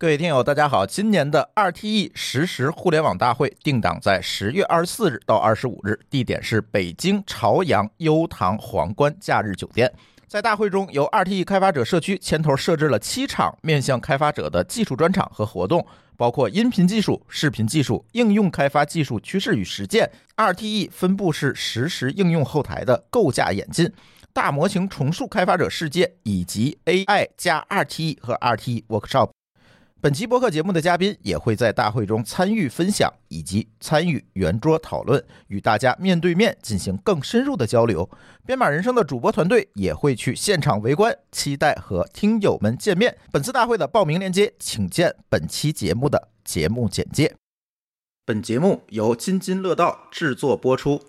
各位听友，大家好！今年的 RTE 实时互联网大会定档在十月二十四日到二十五日，地点是北京朝阳优唐皇冠假日酒店。在大会中，由 RTE 开发者社区牵头设置了七场面向开发者的技术专场和活动，包括音频技术、视频技术、应用开发技术趋势与实践、RTE 分布式实时应用后台的构架演进、大模型重塑开发者世界，以及 AI 加 RTE 和 RTE Workshop。本期播客节目的嘉宾也会在大会中参与分享，以及参与圆桌讨论，与大家面对面进行更深入的交流。编码人生的主播团队也会去现场围观，期待和听友们见面。本次大会的报名链接，请见本期节目的节目简介。本节目由津津乐道制作播出。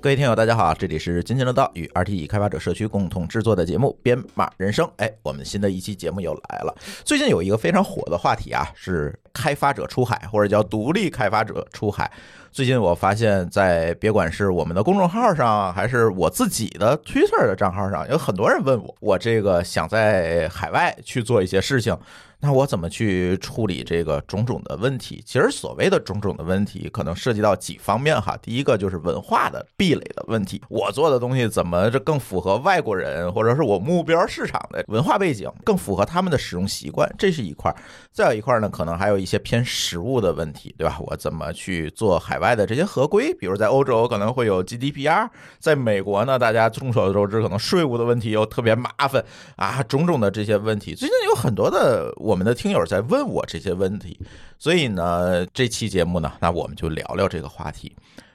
各位听友，大家好，这里是津津乐道与 RTE 开发者社区共同制作的节目《编码人生》。哎，我们新的一期节目又来了。最近有一个非常火的话题啊，是开发者出海，或者叫独立开发者出海。最近我发现，在别管是我们的公众号上，还是我自己的 Twitter 的账号上，有很多人问我，我这个想在海外去做一些事情。那我怎么去处理这个种种的问题？其实所谓的种种的问题，可能涉及到几方面哈。第一个就是文化的壁垒的问题，我做的东西怎么这更符合外国人，或者是我目标市场的文化背景，更符合他们的使用习惯，这是一块儿。再有一块呢，可能还有一些偏实物的问题，对吧？我怎么去做海外的这些合规？比如在欧洲可能会有 GDPR，在美国呢，大家众所周知，可能税务的问题又特别麻烦啊，种种的这些问题，最近有很多的。我们的听友在问我这些问题，所以呢，这期节目呢，那我们就聊聊这个话题。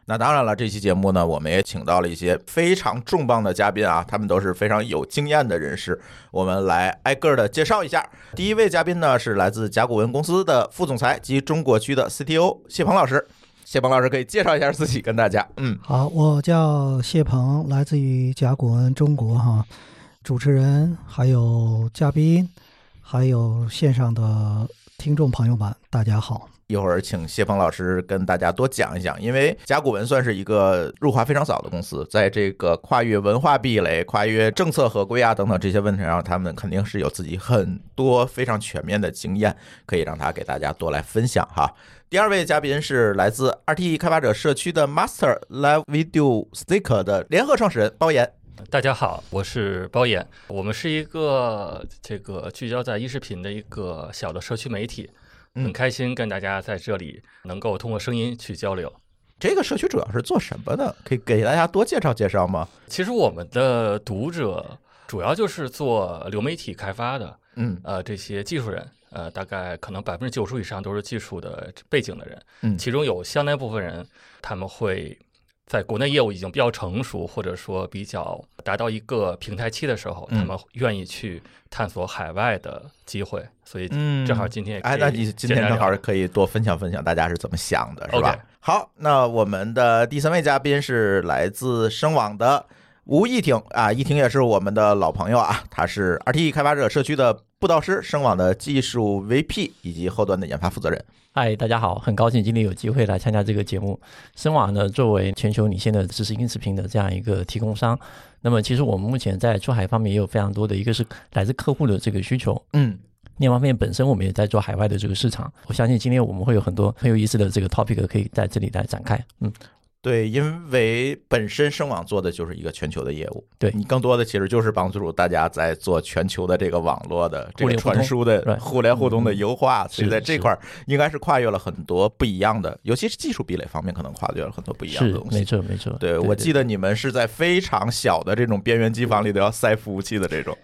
那当然了，这期节目呢，我们也请到了一些非常重磅的嘉宾啊，他们都是非常有经验的人士。我们来挨个的介绍一下。第一位嘉宾呢，是来自甲骨文公司的副总裁及中国区的 CTO 谢鹏老师。谢鹏老师可以介绍一下自己，跟大家。嗯，好，我叫谢鹏，来自于甲骨文中国哈。主持人还有嘉宾。还有线上的听众朋友们，大家好！一会儿请谢鹏老师跟大家多讲一讲，因为甲骨文算是一个入华非常早的公司，在这个跨越文化壁垒、跨越政策合规啊等等这些问题上，他们肯定是有自己很多非常全面的经验，可以让他给大家多来分享哈。第二位嘉宾是来自 RTE 开发者社区的 Master Live Video Sticker 的联合创始人包岩。大家好，我是包岩。我们是一个这个聚焦在音视频的一个小的社区媒体，很开心跟大家在这里能够通过声音去交流。这个社区主要是做什么的？可以给大家多介绍介绍吗？其实我们的读者主要就是做流媒体开发的，嗯，呃，这些技术人，呃，大概可能百分之九十以上都是技术的背景的人，嗯，其中有相当一部分人他们会。在国内业务已经比较成熟，或者说比较达到一个平台期的时候，他们愿意去探索海外的机会。所以，正好今天哎，那你今天正好可以多分享分享大家是怎么想的，是吧？好，那我们的第三位嘉宾是来自声网的吴一婷啊，一婷也是我们的老朋友啊，他是 RTE 开发者社区的布道师，声网的技术 VP 以及后端的研发负责人。嗨，大家好，很高兴今天有机会来参加这个节目。声网呢，作为全球领先的知识音视频的这样一个提供商，那么其实我们目前在出海方面也有非常多的一个是来自客户的这个需求，嗯，另一方面本身我们也在做海外的这个市场。我相信今天我们会有很多很有意思的这个 topic 可以在这里来展开，嗯。对，因为本身声网做的就是一个全球的业务，对你更多的其实就是帮助大家在做全球的这个网络的这个传输的互联互通的优化，所以在这块儿应该是跨越了很多不一样的，尤其是技术壁垒方面，可能跨越了很多不一样的东西。没错，没错。对我记得你们是在非常小的这种边缘机房里都要塞服务器的这种。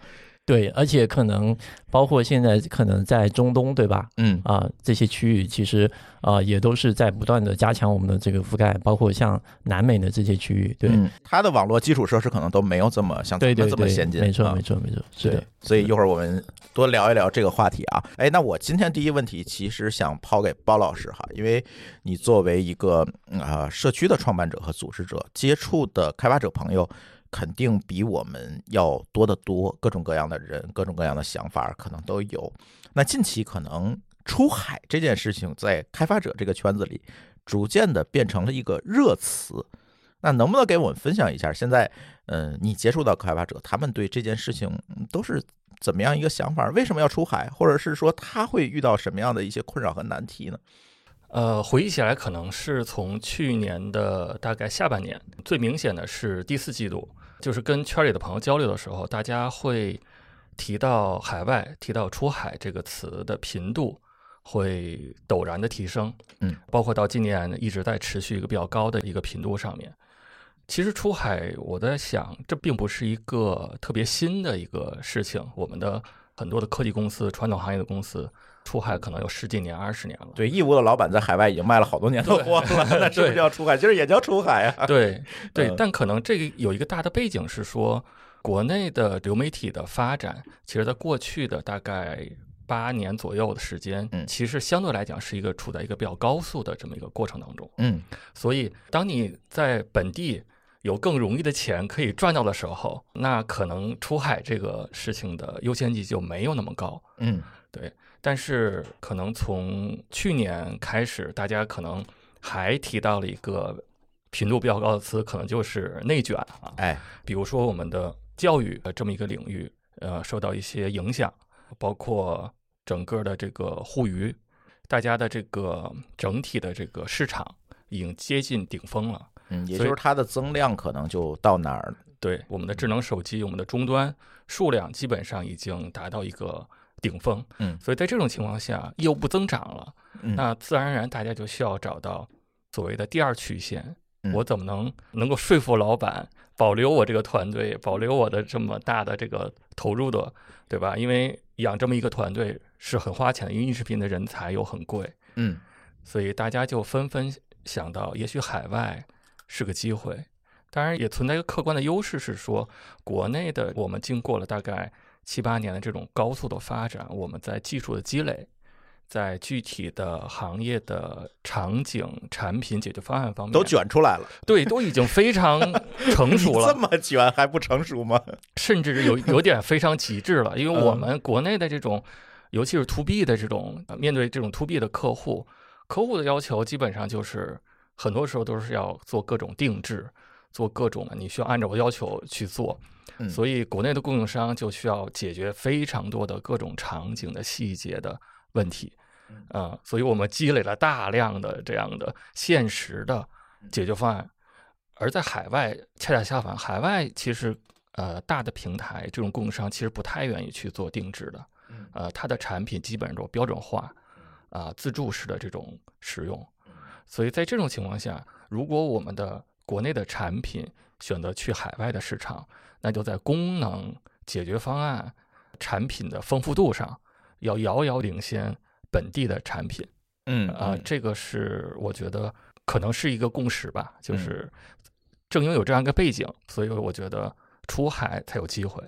对，而且可能包括现在可能在中东，对吧？嗯啊，这些区域其实啊也都是在不断的加强我们的这个覆盖，包括像南美的这些区域，对，它的网络基础设施可能都没有这么像对对这么先进。没错，没错，没错，是的。所以一会儿我们多聊一聊这个话题啊。哎，那我今天第一问题其实想抛给包老师哈，因为你作为一个啊社区的创办者和组织者，接触的开发者朋友。肯定比我们要多得多，各种各样的人，各种各样的想法可能都有。那近期可能出海这件事情在开发者这个圈子里，逐渐的变成了一个热词。那能不能给我们分享一下，现在，嗯，你接触到开发者，他们对这件事情都是怎么样一个想法？为什么要出海？或者是说他会遇到什么样的一些困扰和难题呢？呃，回忆起来，可能是从去年的大概下半年，最明显的是第四季度，就是跟圈里的朋友交流的时候，大家会提到海外、提到出海这个词的频度会陡然的提升，嗯，包括到今年一直在持续一个比较高的一个频度上面。其实出海，我在想，这并不是一个特别新的一个事情，我们的很多的科技公司、传统行业的公司。出海可能有十几年、二十年了。对，义乌的老板在海外已经卖了好多年的货了，那是不是叫出海？其实也叫出海啊。对对，但可能这个有一个大的背景是说，国内的流媒体的发展，其实在过去的大概八年左右的时间，嗯，其实相对来讲是一个处在一个比较高速的这么一个过程当中。嗯，所以当你在本地有更容易的钱可以赚到的时候，那可能出海这个事情的优先级就没有那么高。嗯，对。但是可能从去年开始，大家可能还提到了一个频度比较高的词，可能就是内卷啊。哎，比如说我们的教育这么一个领域，呃，受到一些影响，包括整个的这个互娱，大家的这个整体的这个市场已经接近顶峰了。嗯，也就是它的增量可能就到哪儿？对，我们的智能手机，我们的终端数量基本上已经达到一个。顶峰，嗯，所以在这种情况下，业务不增长了，嗯，那自然而然大家就需要找到所谓的第二曲线，嗯我怎么能能够说服老板保留我这个团队，保留我的这么大的这个投入的，对吧？因为养这么一个团队是很花钱的，因为音视频的人才又很贵，嗯，所以大家就纷纷想到，也许海外是个机会。当然，也存在一个客观的优势，是说国内的我们经过了大概。七八年的这种高速的发展，我们在技术的积累，在具体的行业的场景、产品解决方案方面都卷出来了。对，都已经非常 成熟了。这么卷还不成熟吗？甚至有有点非常极致了。因为我们国内的这种，尤其是 to B 的这种，面对这种 to B 的客户，客户的要求基本上就是很多时候都是要做各种定制，做各种你需要按照我要求去做。所以，国内的供应商就需要解决非常多的各种场景的细节的问题，啊，所以我们积累了大量的这样的现实的解决方案。而在海外，恰恰相反，海外其实呃大的平台这种供应商其实不太愿意去做定制的，呃，它的产品基本上都标准化，啊，自助式的这种使用。所以在这种情况下，如果我们的国内的产品选择去海外的市场，那就在功能解决方案、产品的丰富度上，要遥遥领先本地的产品。嗯啊，这个是我觉得可能是一个共识吧。就是正因为有这样一个背景，所以我觉得出海才有机会。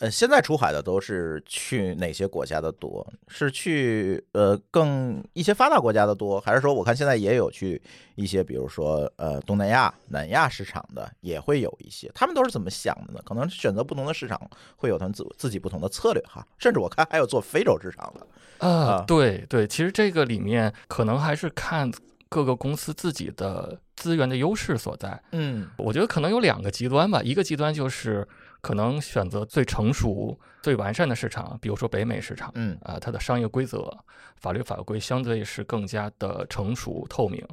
呃，现在出海的都是去哪些国家的多？是去呃更一些发达国家的多，还是说我看现在也有去一些，比如说呃东南亚、南亚市场的也会有一些？他们都是怎么想的呢？可能选择不同的市场会有他们自自己不同的策略哈。甚至我看还有做非洲市场的啊，对对，其实这个里面可能还是看各个公司自己的资源的优势所在。嗯，我觉得可能有两个极端吧，一个极端就是。可能选择最成熟、最完善的市场，比如说北美市场，嗯。啊，它的商业规则、法律法规相对是更加的成熟透明，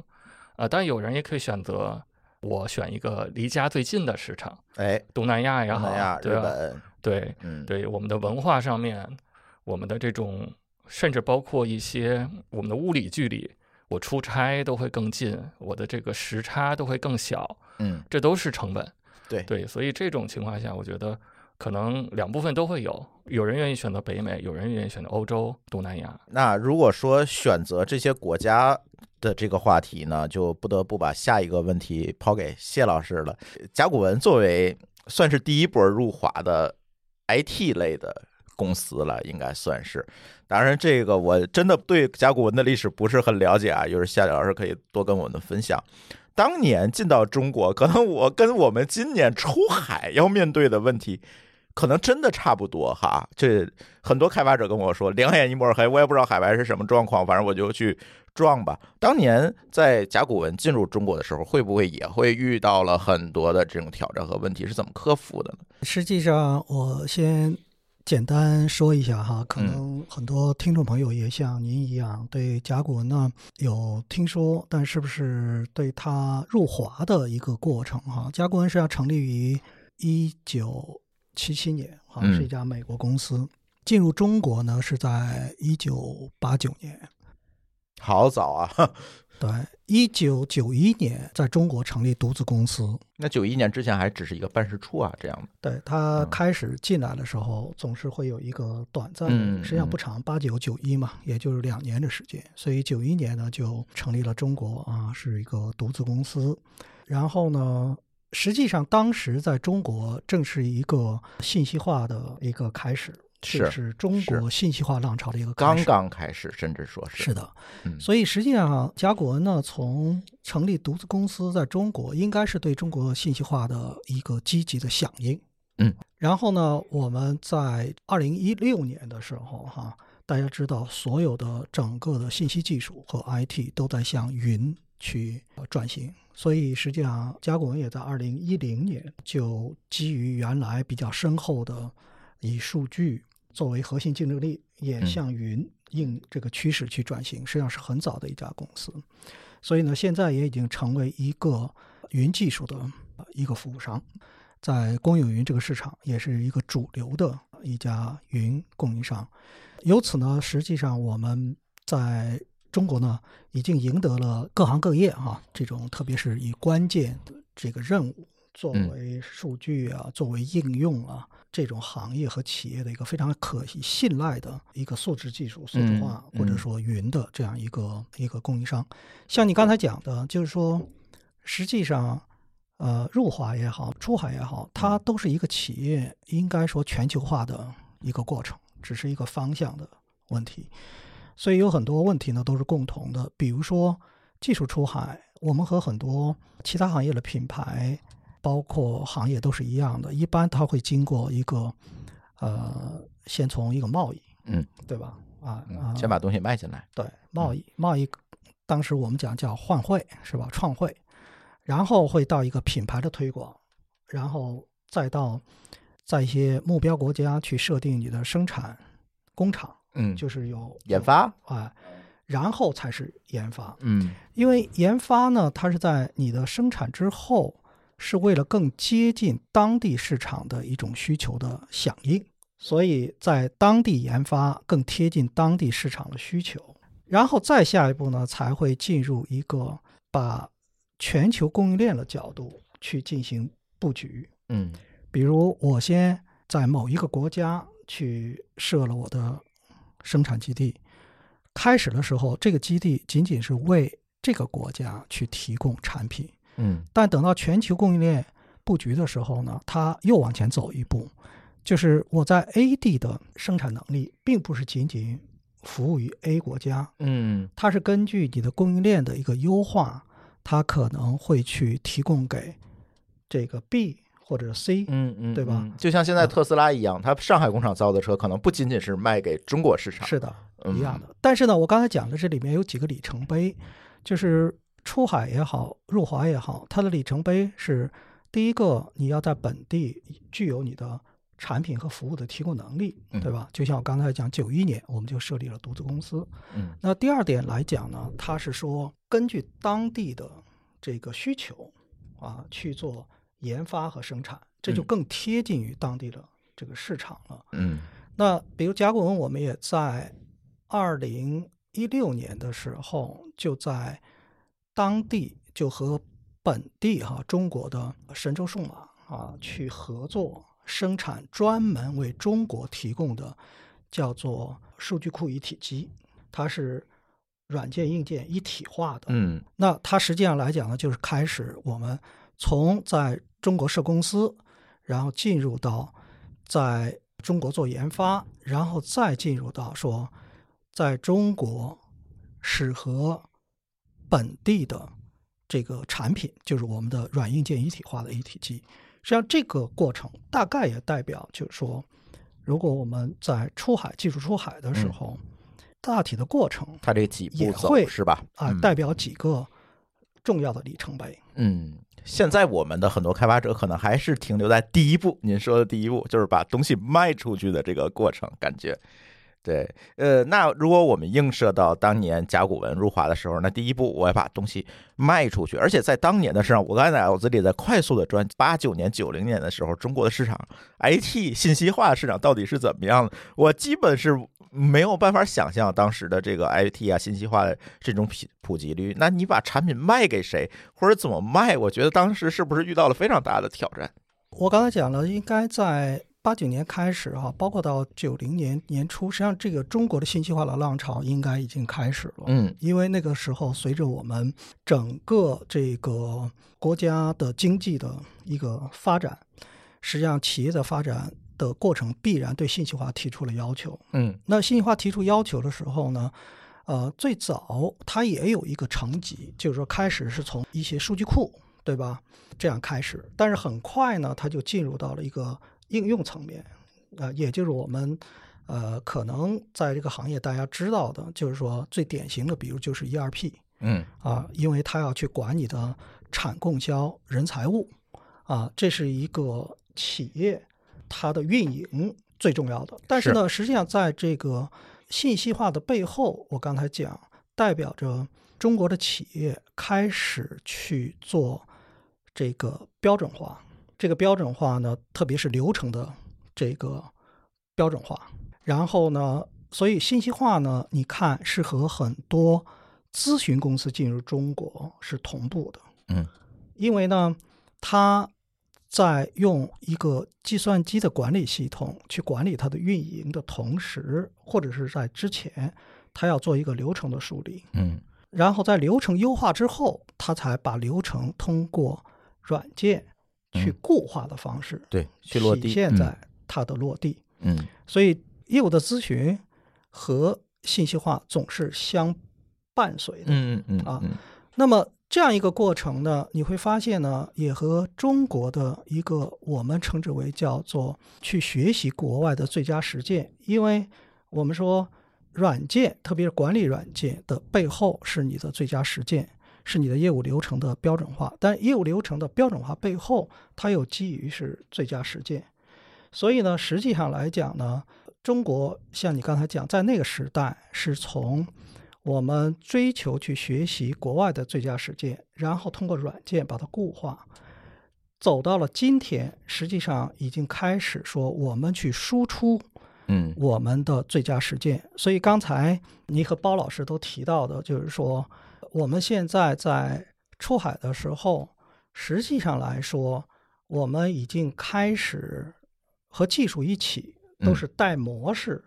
啊，但有人也可以选择我选一个离家最近的市场，哎，东南亚也好，日本，对，嗯，对，我们的文化上面，我们的这种，甚至包括一些我们的物理距离，我出差都会更近，我的这个时差都会更小，嗯，这都是成本。对对，所以这种情况下，我觉得可能两部分都会有，有人愿意选择北美，有人愿意选择欧洲、东南亚。那如果说选择这些国家的这个话题呢，就不得不把下一个问题抛给谢老师了。甲骨文作为算是第一波入华的 IT 类的公司了，应该算是。当然，这个我真的对甲骨文的历史不是很了解啊，就是夏老师可以多跟我们分享。当年进到中国，可能我跟我们今年出海要面对的问题，可能真的差不多哈。这很多开发者跟我说，两眼一抹黑，我也不知道海外是什么状况，反正我就去撞吧。当年在甲骨文进入中国的时候，会不会也会遇到了很多的这种挑战和问题？是怎么克服的呢？实际上，我先简单说一下哈，可能很多听众朋友也像您一样对甲骨文呢有听说，但是不是对它入华的一个过程哈？甲骨文是要成立于一九七七年，哈，是一家美国公司，进入中国呢是在一九八九年，好早啊。对，一九九一年在中国成立独资公司。那九一年之前还只是一个办事处啊，这样的。对他开始进来的时候，总是会有一个短暂的，实际上不长，八九九一嘛，也就是两年的时间。所以九一年呢，就成立了中国啊，是一个独资公司。然后呢，实际上当时在中国正是一个信息化的一个开始。是中国信息化浪潮的一个刚刚开始，甚至说是是的，所以实际上甲骨文呢，从成立独资公司在中国，应该是对中国信息化的一个积极的响应。嗯，然后呢，我们在二零一六年的时候，哈，大家知道，所有的整个的信息技术和 IT 都在向云去转型，所以实际上甲骨文也在二零一零年就基于原来比较深厚的以数据。作为核心竞争力，也向云应这个趋势去转型，实际上是很早的一家公司。所以呢，现在也已经成为一个云技术的一个服务商，在公有云这个市场也是一个主流的一家云供应商。由此呢，实际上我们在中国呢，已经赢得了各行各业啊这种，特别是以关键的这个任务作为数据啊，作为应用啊。这种行业和企业的一个非常可信赖的一个素质技术、数字化或者说云的这样一个一个供应商，像你刚才讲的，就是说，实际上，呃，入华也好，出海也好，它都是一个企业应该说全球化的一个过程，只是一个方向的问题。所以有很多问题呢都是共同的，比如说技术出海，我们和很多其他行业的品牌。包括行业都是一样的，一般它会经过一个，呃，先从一个贸易，嗯，对吧？啊啊，先把东西卖进来。对，贸易，贸易，当时我们讲叫换汇，是吧？创汇，然后会到一个品牌的推广，然后再到在一些目标国家去设定你的生产工厂，嗯，就是有研发，啊，然后才是研发，嗯，因为研发呢，它是在你的生产之后。是为了更接近当地市场的一种需求的响应，所以在当地研发更贴近当地市场的需求，然后再下一步呢，才会进入一个把全球供应链的角度去进行布局。嗯，比如我先在某一个国家去设了我的生产基地，开始的时候，这个基地仅仅是为这个国家去提供产品。嗯，但等到全球供应链布局的时候呢，它又往前走一步，就是我在 A 地的生产能力，并不是仅仅服务于 A 国家，嗯，它是根据你的供应链的一个优化，它可能会去提供给这个 B 或者 C，嗯嗯，对吧？就像现在特斯拉一样，它上海工厂造的车可能不仅仅是卖给中国市场，是的，一样的。但是呢，我刚才讲的这里面有几个里程碑，就是。出海也好，入华也好，它的里程碑是：第一个，你要在本地具有你的产品和服务的提供能力，对吧？就像我刚才讲，九一年我们就设立了独资公司。嗯，那第二点来讲呢，它是说根据当地的这个需求啊去做研发和生产，这就更贴近于当地的这个市场了。嗯，那比如甲骨文，我们也在二零一六年的时候就在。当地就和本地哈中国的神州数码啊去合作生产专门为中国提供的叫做数据库一体机，它是软件硬件一体化的。嗯，那它实际上来讲呢，就是开始我们从在中国设公司，然后进入到在中国做研发，然后再进入到说在中国适合。本地的这个产品，就是我们的软硬件一体化的一体机。实际上，这个过程大概也代表，就是说，如果我们在出海技术出海的时候，大体的过程它这几步走是吧？啊、嗯代表几个重要的里程碑。嗯，现在我们的很多开发者可能还是停留在第一步，您说的第一步就是把东西卖出去的这个过程，感觉。对，呃，那如果我们映射到当年甲骨文入华的时候，那第一步我要把东西卖出去，而且在当年的市场，我刚才脑子里在快速的转，八九年、九零年的时候，中国的市场 IT 信息化市场到底是怎么样？我基本是没有办法想象当时的这个 IT 啊信息化的这种普普及率。那你把产品卖给谁，或者怎么卖？我觉得当时是不是遇到了非常大的挑战？我刚才讲了，应该在八九年开始哈、包括到九零年年初，实际上这个中国的信息化的浪潮应该已经开始了。嗯因为那个时候，随着我们整个这个国家的经济的一个发展，实际上企业的发展的过程必然对信息化提出了要求。嗯那信息化提出要求的时候呢，呃，最早它也有一个层级，就是说开始是从一些数据库，对吧？这样开始，但是很快呢，它就进入到了一个应用层面，呃，也就是我们呃可能在这个行业大家知道的，就是说最典型的，比如就是 ERP 嗯啊，因为它要去管你的产供销人财物啊，这是一个企业它的运营最重要的。但是呢，实际上在这个信息化的背后，我刚才讲，代表着中国的企业开始去做这个标准化。这个标准化呢，特别是流程的这个标准化。然后呢，所以信息化呢，你看是和很多咨询公司进入中国是同步的。嗯，因为呢，它在用一个计算机的管理系统去管理它的运营的同时，或者是在之前，它要做一个流程的梳理，嗯然后在流程优化之后，他才把流程通过软件去嗯固化的方式对，去落地体现在它的落地。嗯所以业务的咨询和信息化总是相伴随的。嗯嗯嗯啊嗯那么这样一个过程呢，你会发现呢，也和中国的一个我们称之为叫做去学习国外的最佳实践，因为我们说软件，特别是管理软件的背后是你的最佳实践，是你的业务流程的标准化。但业务流程的标准化背后，它又基于是最佳实践。所以呢，实际上来讲呢，中国像你刚才讲，在那个时代是从我们追求去学习国外的最佳实践，然后通过软件把它固化，走到了今天，实际上已经开始说我们去输出嗯我们的最佳实践。所以刚才你和包老师都提到的，就是说我们现在在出海的时候，实际上来说，我们已经开始和技术一起，都嗯。是带模式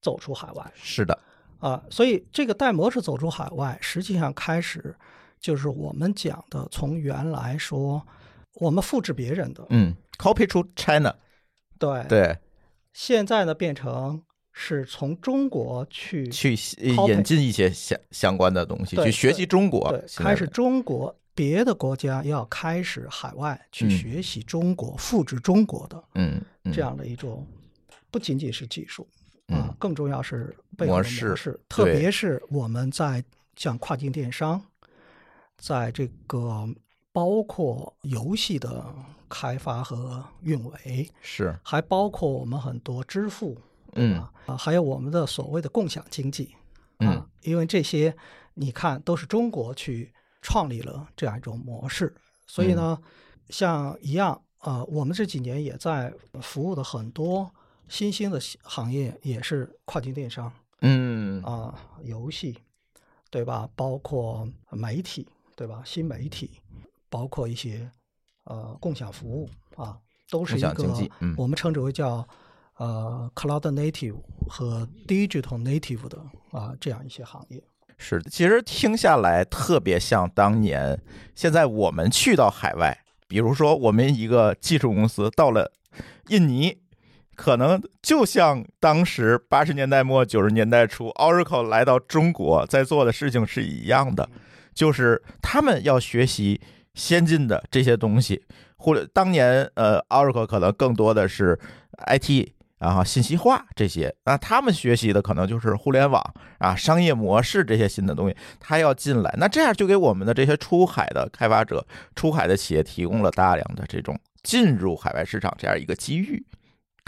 走出海外。是的，啊，所以这个带模式走出海外，实际上开始就是我们讲的，从原来说我们复制别人的，嗯，copy to China，对，对，现在呢变成是从中国去去引进一些相相关的东西，去学习中国对，开始中国别的国家要开始海外去嗯。学习中国、复制中国的嗯嗯。这样的一种，不仅仅是技术啊嗯，更重要是背后的模式模式，特别是我们在像跨境电商，在这个包括游戏的开发和运维，是。还包括我们很多支付，嗯。啊，啊还有我们的所谓的共享经济嗯。啊，因为这些你看都是中国去创立了这样一种模式，所以呢，像一样啊，我们这几年也在服务的很多新兴的行业，也是跨境电商嗯。啊，游戏，对吧？包括媒体，对吧？新媒体，包括一些呃共享服务啊，都是一个我们称之为叫呃 cloud native 和 digital native 的啊这样一些行业。是，其实听下来特别像当年，现在我们去到海外，比如说我们一个技术公司到了印尼，可能就像当时八十年代末九十年代初 Oracle 来到中国在做的事情是一样的。就是他们要学习先进的这些东西。或者当年呃，Oracle 可能更多的是 IT 啊，信息化这些，那他们学习的可能就是互联网啊，商业模式这些新的东西，他要进来，那这样就给我们的这些出海的开发者、出海的企业提供了大量的这种进入海外市场这样一个机遇。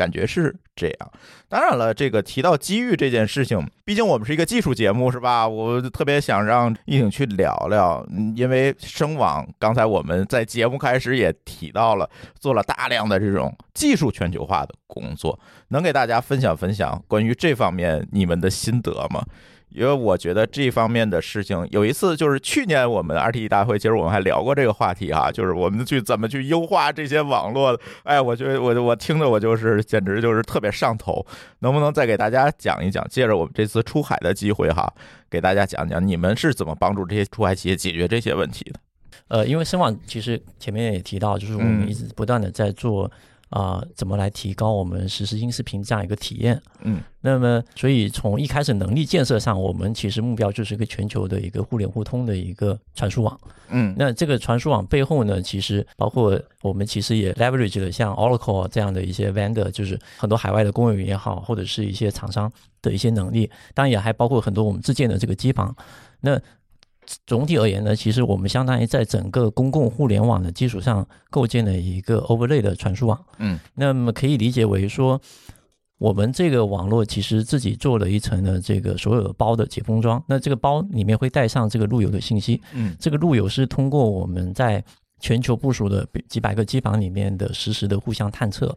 感觉是这样，当然了，这个提到机遇这件事情，毕竟我们是一个技术节目，是吧？我特别想让易景去聊聊，因为声网刚才我们在节目开始也提到了，做了大量的这种技术全球化的工作，能给大家分享分享关于这方面你们的心得吗？因为我觉得这方面的事情，有一次就是去年我们 RTE 大会，其实我们还聊过这个话题哈，就是我们去怎么去优化这些网络。哎，我觉得我我听着我就是简直就是特别上头。能不能再给大家讲一讲，借着我们这次出海的机会哈，给大家讲讲你们是怎么帮助这些出海企业解决这些问题的？呃，因为深网其实前面也提到，就是我们一直不断的在做。啊，怎么来提高我们实时音视频这样一个体验？嗯，那么所以从一开始能力建设上，我们其实目标就是一个全球的一个互联互通的一个传输网。嗯，那这个传输网背后呢，其实包括我们其实也 leverage 了像 Oracle 这样的一些 vendor，就是很多海外的公有云也好，或者是一些厂商的一些能力，当然也还包括很多我们自建的这个机房。那总体而言呢，其实我们相当于在整个公共互联网的基础上构建了一个 overlay 的传输网。嗯，那么可以理解为说，我们这个网络其实自己做了一层的这个所有包的解封装。那这个包里面会带上这个路由的信息。嗯，这个路由是通过我们在全球部署的几百个机房里面的实时的互相探测，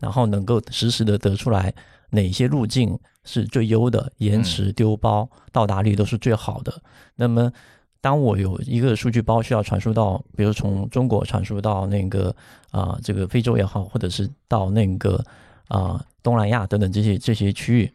然后能够实时的得出来哪些路径。是最优的，延迟、丢包、到达率都是最好的。那么，当我有一个数据包需要传输到，比如从中国传输到那个啊，这个非洲也好，或者是到那个啊东南亚等等这些这些区域，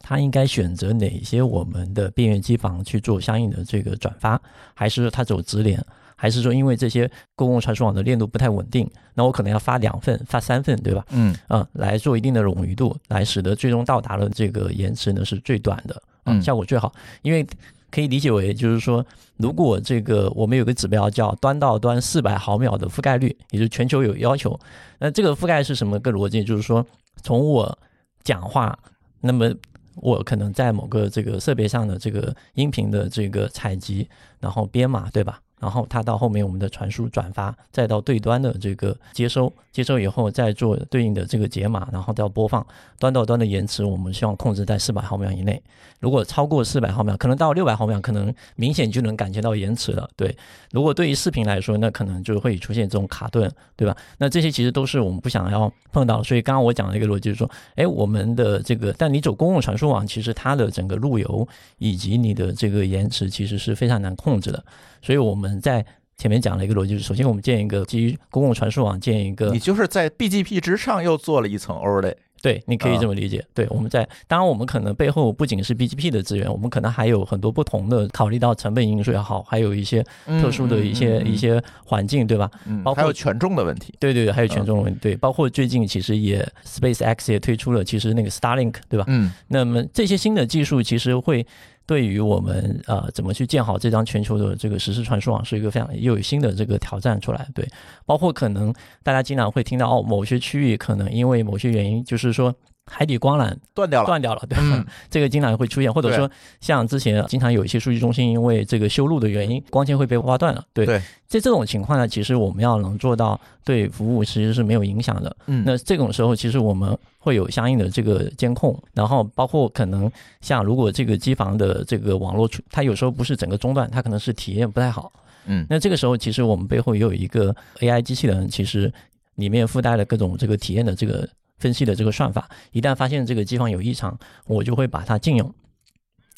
它应该选择哪些我们的边缘机房去做相应的这个转发，还是说它走直连？还是说，因为这些公共传输网的链路不太稳定，那我可能要发两份、发三份，对吧？嗯，啊，来做一定的冗余度，来使得最终到达的这个延迟呢是最短的，嗯，效果最好。因为可以理解为，就是说，如果这个我们有个指标叫端到端四百毫秒的覆盖率，也就是全球有要求，那这个覆盖是什么个逻辑？就是说，从我讲话，那么我可能在某个这个设备上的这个音频的这个采集，然后编码，对吧？然后它到后面我们的传输转发，再到对端的这个接收，接收以后再做对应的这个解码，然后到播放，端到端的延迟我们希望控制在四百毫秒以内。如果超过四百毫秒，可能到六百毫秒，可能明显就能感觉到延迟了。对，如果对于视频来说，那可能就会出现这种卡顿，对吧？那这些其实都是我们不想要碰到。所以刚刚我讲的一个逻辑就是说，哎，我们的这个，但你走公共传输网，其实它的整个路由以及你的这个延迟其实是非常难控制的。所以我们在前面讲了一个逻辑，就是首先我们建一个基于公共传输网，建一个，你就是在 BGP 之上又做了一层 overlay。对，你可以这么理解。对，我们在当然，我们可能背后不仅是 BGP 的资源，我们可能还有很多不同的考虑到成本因素也好，还有一些特殊的一些一些环境，对吧？嗯，包括权重的问题。对对对，还有权重的问题。对，包括最近其实也 SpaceX 也推出了其实那个 Starlink，对吧？嗯，那么这些新的技术其实会。对于我们呃怎么去建好这张全球的这个实时传输网，是一个非常又有新的这个挑战出来。对，包括可能大家经常会听到哦，某些区域可能因为某些原因，就是说。海底光缆断掉了，断掉了，对，这个经常会出现，或者说像之前经常有一些数据中心因为这个修路的原因，光纤会被挖断了，对。在这种情况呢，其实我们要能做到对服务其实是没有影响的。嗯，那这种时候其实我们会有相应的这个监控，然后包括可能像如果这个机房的这个网络它有时候不是整个中断，它可能是体验不太好。嗯，那这个时候其实我们背后也有一个 AI 机器人，其实里面附带了各种这个体验的这个。分析的这个算法，一旦发现这个机房有异常，我就会把它禁用，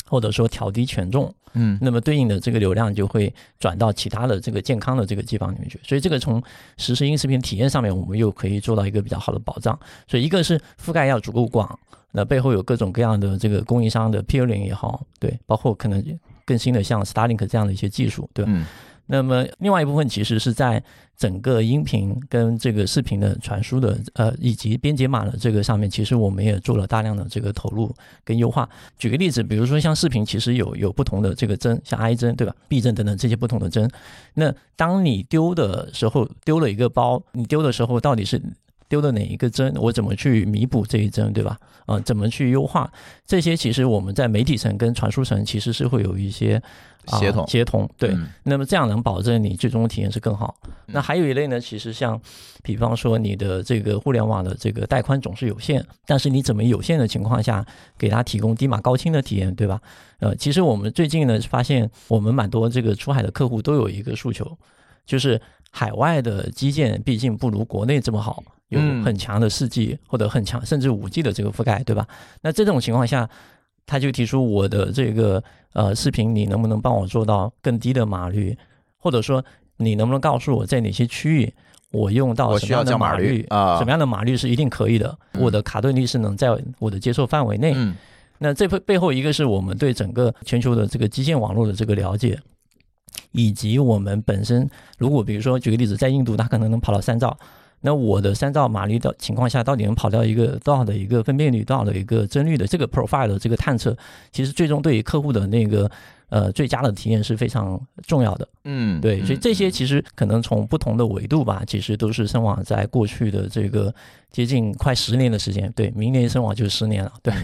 或者说调低权重，嗯，那么对应的这个流量就会转到其他的这个健康的这个机房里面去。所以这个从实时音视频体验上面，我们又可以做到一个比较好的保障。所以一个是覆盖要足够广，那背后有各种各样的这个供应商的 peering 也好，对，包括可能更新的像 Starlink 这样的一些技术，对吧？那么另外一部分其实是在整个音频跟这个视频的传输的呃以及编解码的这个上面，其实我们也做了大量的这个投入跟优化。举个例子，比如说像视频，其实有有不同的这个帧，像 I 帧对吧？B 帧等等这些不同的帧。那当你丢的时候，丢了一个包，你丢的时候到底是？丢的哪一个帧，我怎么去弥补这一帧，对吧？啊，怎么去优化这些？其实我们在媒体层跟传输层其实是会有一些协同协同。对，那么这样能保证你最终的体验是更好。那还有一类呢，其实像比方说你的这个互联网的这个带宽总是有限，但是你怎么有限的情况下给他提供低码高清的体验，对吧？呃，其实我们最近呢发现，我们蛮多这个出海的客户都有一个诉求，就是海外的基建毕竟不如国内这么好。有很强的四 G 或者很强甚至五 G 的这个覆盖，对吧？那这种情况下，他就提出我的这个呃视频，你能不能帮我做到更低的码率？或者说，你能不能告诉我在哪些区域我用到什么样的码率啊？什么样的码率是一定可以的？我的卡顿率是能在我的接受范围内。那这背背后一个是我们对整个全球的这个基建网络的这个了解，以及我们本身，如果比如说举个例子，在印度，它可能能跑到三兆。那我的三兆马力的情况下，到底能跑掉一个多少的一个分辨率，多少的一个帧率的这个 profile 的这个探测，其实最终对于客户的那个。呃，最佳的体验是非常重要的。嗯，对，所以这些其实可能从不同的维度吧，其实都是深网在过去的这个接近快十年的时间，对，明年深网就是十年了。对，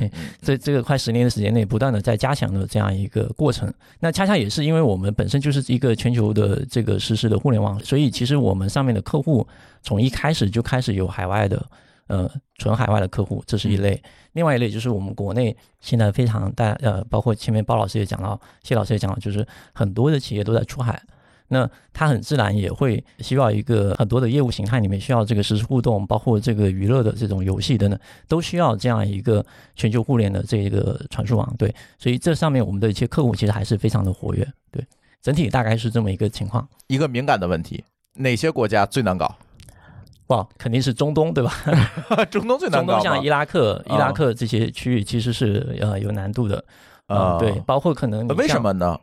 这这个快十年的时间内，不断的在加强的这样一个过程。那恰恰也是因为我们本身就是一个全球的这个实时的互联网，所以其实我们上面的客户从一开始就开始有海外的。呃，纯海外的客户，这是一类；另外一类就是我们国内现在非常大，呃，包括前面包老师也讲到，谢老师也讲了，就是很多的企业都在出海，那他很自然也会需要一个很多的业务形态里面需要这个实时互动，包括这个娱乐的这种游戏等等，都需要这样一个全球互联的这个传输网。对，所以这上面我们的一些客户其实还是非常的活跃。对，整体大概是这么一个情况。一个敏感的问题，哪些国家最难搞？哇，肯定是中东对吧？中东最难搞。中东像伊拉克、伊拉克这些区域其实是呃有难度的啊。对，包括可能为什么呢？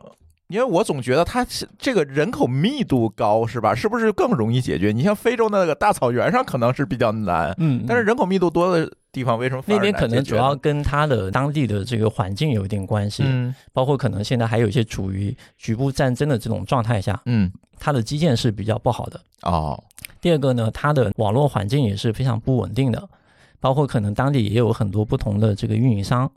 因为我总觉得它这个人口密度高是吧？是不是更容易解决？你像非洲那个大草原上可能是比较难，嗯，但是人口密度多的地方为什么那边可能主要跟它的当地的这个环境有一定关系？嗯，包括可能现在还有一些处于局部战争的这种状态下，嗯，它的基建是比较不好的哦。第二个呢，它的网络环境也是非常不稳定的，包括可能当地也有很多不同的这个运营商，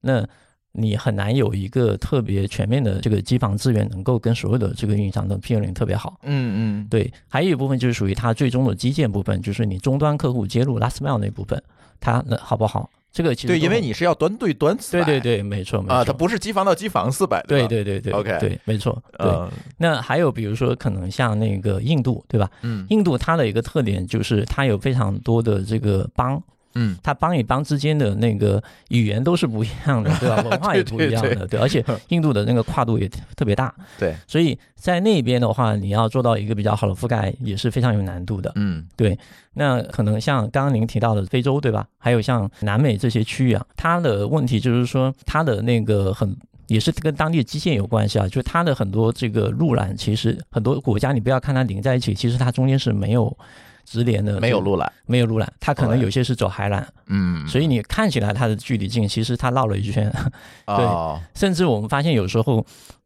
那你很难有一个特别全面的这个机房资源能够跟所有的这个运营商的配合特别好。嗯嗯，对，还有一部分就是属于它最终的基建部分，就是你终端客户接入 last mile 那部分，它那好不好？这个其实对，因为你是要端对端对对对，没错没错啊，它不是机房到机房四百，对对对对，OK，对，没错，对。那还有比如说，可能像那个印度，对吧？嗯，印度它的一个特点就是它有非常多的这个邦。嗯，它邦与邦之间的那个语言都是不一样的，对吧？文化也不一样的，对。而且印度的那个跨度也特别大，对。所以在那边的话，你要做到一个比较好的覆盖，也是非常有难度的。嗯，对。那可能像刚刚您提到的非洲，对吧？还有像南美这些区域啊，它的问题就是说，它的那个很也是跟当地的基建有关系啊，就是它的很多这个路缆，其实很多国家你不要看它连在一起，其实它中间是没有。直连的没有路缆，没有路缆，它可能有些是走海缆，嗯，所以你看起来它的距离近，其实它绕了一圈，对，甚至我们发现有时候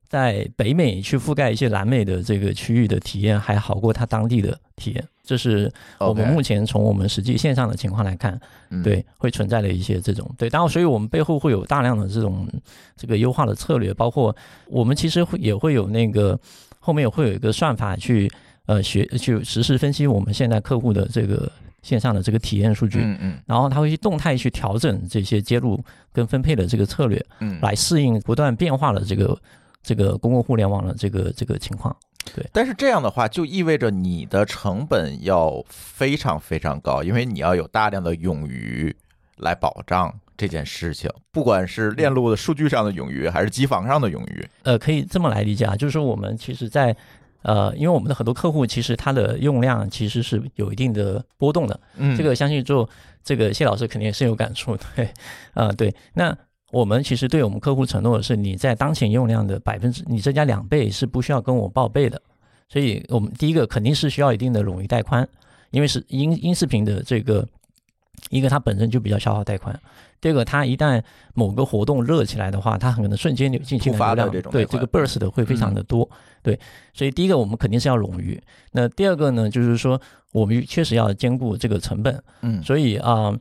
在北美去覆盖一些南美的这个区域的体验还好过它当地的体验，这是我们目前从我们实际线上的情况来看，对，会存在的一些这种对，然后所以我们背后会有大量的这种这个优化的策略，包括我们其实会也会有那个后面也会有一个算法去。呃，学去实时分析我们现在客户的这个线上的这个体验数据，嗯嗯，然后他会去动态去调整这些接入跟分配的这个策略，嗯，来适应不断变化的这个这个公共互联网的这个这个情况。对，但是这样的话就意味着你的成本要非常非常高，因为你要有大量的冗余来保障这件事情，不管是链路的数据上的冗余，还是机房上的冗余。呃，可以这么来理解啊，就是说我们其实，在呃，因为我们的很多客户其实他的用量其实是有一定的波动的，嗯，这个相信做这个谢老师肯定也是有感触，对，啊对，那我们其实对我们客户承诺的是，你在当前用量的百分之，你增加两倍是不需要跟我报备的，所以我们第一个肯定是需要一定的冗余带宽，因为是音音视频的这个一个它本身就比较消耗带宽，第二个它一旦某个活动热起来的话，它很可能瞬间就进行流量的这种对这个 burst 的会非常的多，对，所以第一个我们肯定是要冗余，那第二个呢就是说我们确实要兼顾这个成本，嗯。所以啊、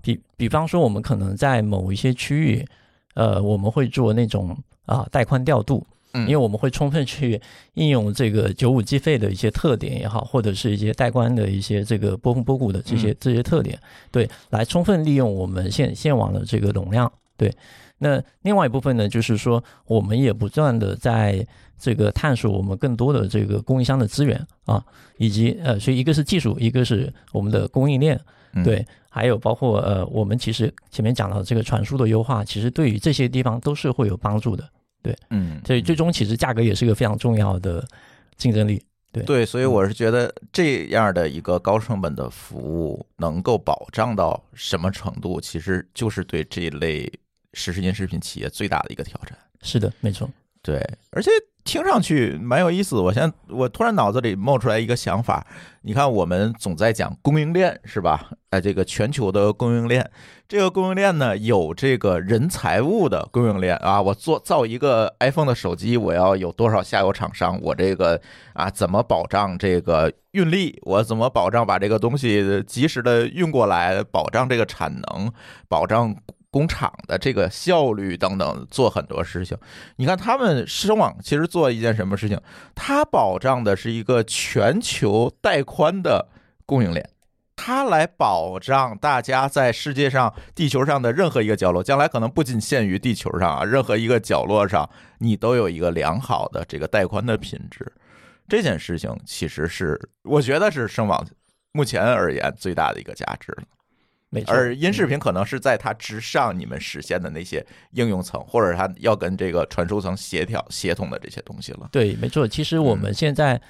比比方说，我们可能在某一些区域，呃，我们会做那种啊带宽调度，嗯因为我们会充分去应用这个九五计费的一些特点也好，或者是一些带宽的一些这个波峰波谷的这些、嗯这些特点，对，来充分利用我们线线网的这个容量，对。那另外一部分呢，就是说我们也不断的在这个探索我们更多的这个供应商的资源啊，以及呃，所以一个是技术，一个是我们的供应链，嗯对，还有包括呃，我们其实前面讲到这个传输的优化，其实对于这些地方都是会有帮助的。嗯，所以最终其实价格也是一个非常重要的竞争力。对对，所以我是觉得这样的一个高成本的服务能够保障到什么程度，其实就是对这一类实时音视频企业最大的一个挑战。是的，没错。对，而且听上去蛮有意思。我现在我突然脑子里冒出来一个想法，你看我们总在讲供应链是吧？哎，这个全球的供应链，这个供应链呢有这个人财物的供应链啊。我做造一个 iPhone 的手机，我要有多少下游厂商？我这个啊怎么保障这个运力？我怎么保障把这个东西及时的运过来？保障这个产能，保障。工厂的这个效率等等，做很多事情。你看他们声网其实做一件什么事情？它保障的是一个全球带宽的供应链，它来保障大家在世界上、地球上的任何一个角落，将来可能不仅限于地球上啊，任何一个角落上，你都有一个良好的这个带宽的品质。这件事情其实是我觉得是声网目前而言最大的一个价值了。没错。而音视频可能是在它之上，你们实现的那些应用层，或者它要跟这个传输层协调协同的这些东西了。对，没错。其实我们现在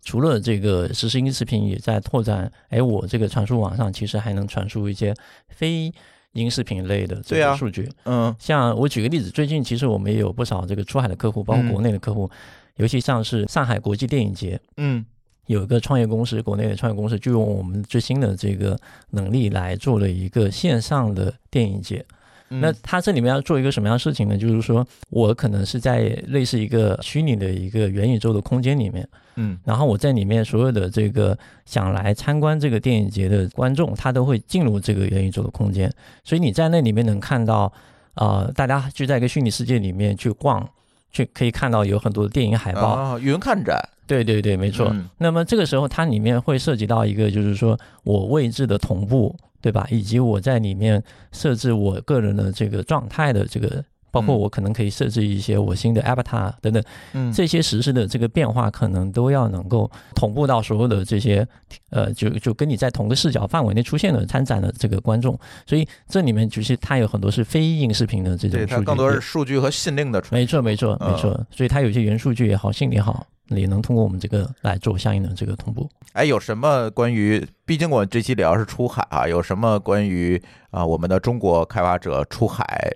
除了这个实时音视频，也在拓展。哎，我这个传输网上其实还能传输一些非音视频类的这对啊个数据。嗯像我举个例子，最近其实我们也有不少这个出海的客户，包括嗯国内的客户，尤其像是上海国际电影节，嗯有一个创业公司，国内的创业公司就用我们最新的这个能力来做了一个线上的电影节。嗯，那它这里面要做一个什么样的事情呢？就是说我可能是在类似一个虚拟的一个元宇宙的空间里面，嗯然后我在里面所有的这个想来参观这个电影节的观众，他都会进入这个元宇宙的空间，所以你在那里面能看到，呃，大家就在一个虚拟世界里面去逛，去可以看到有很多的电影海报。啊，云看展对对对，没错。嗯那么这个时候，它里面会涉及到一个，就是说我位置的同步，对吧？以及我在里面设置我个人的这个状态的这个，包括嗯我可能可以设置一些我新的 avatar 等等，嗯这些实时的这个变化，可能都要能够同步到所有的这些，呃，就就跟你在同个视角范围内出现的参展的这个观众。所以这里面其实它有很多是非硬视频的这种对，数据，它更多是数据和信令的传。没错，没错，嗯没错。所以它有些元数据也好，信也好，也能通过我们这个来做相应的这个同步。哎，有什么关于？毕竟我这期聊是出海啊，有什么关于啊我们的中国开发者出海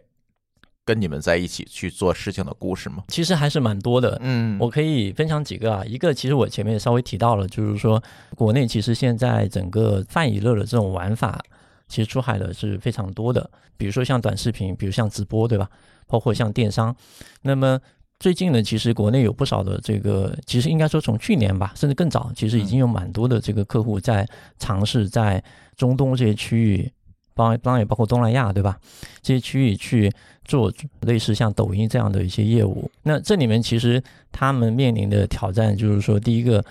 跟你们在一起去做事情的故事吗？其实还是蛮多的。嗯我可以分享几个啊，一个其实我前面也稍微提到了，就是说国内其实现在整个泛娱乐的这种玩法，其实出海的是非常多的，比如说像短视频，比如像直播，对吧？包括像电商。那么最近呢，其实国内有不少的这个，其实应该说从去年吧，甚至更早，其实已经有蛮多的这个客户在尝试在中东这些区域，包当然也包括东南亚，对吧？这些区域去做类似像抖音这样的一些业务。那这里面其实他们面临的挑战就是说，第一个，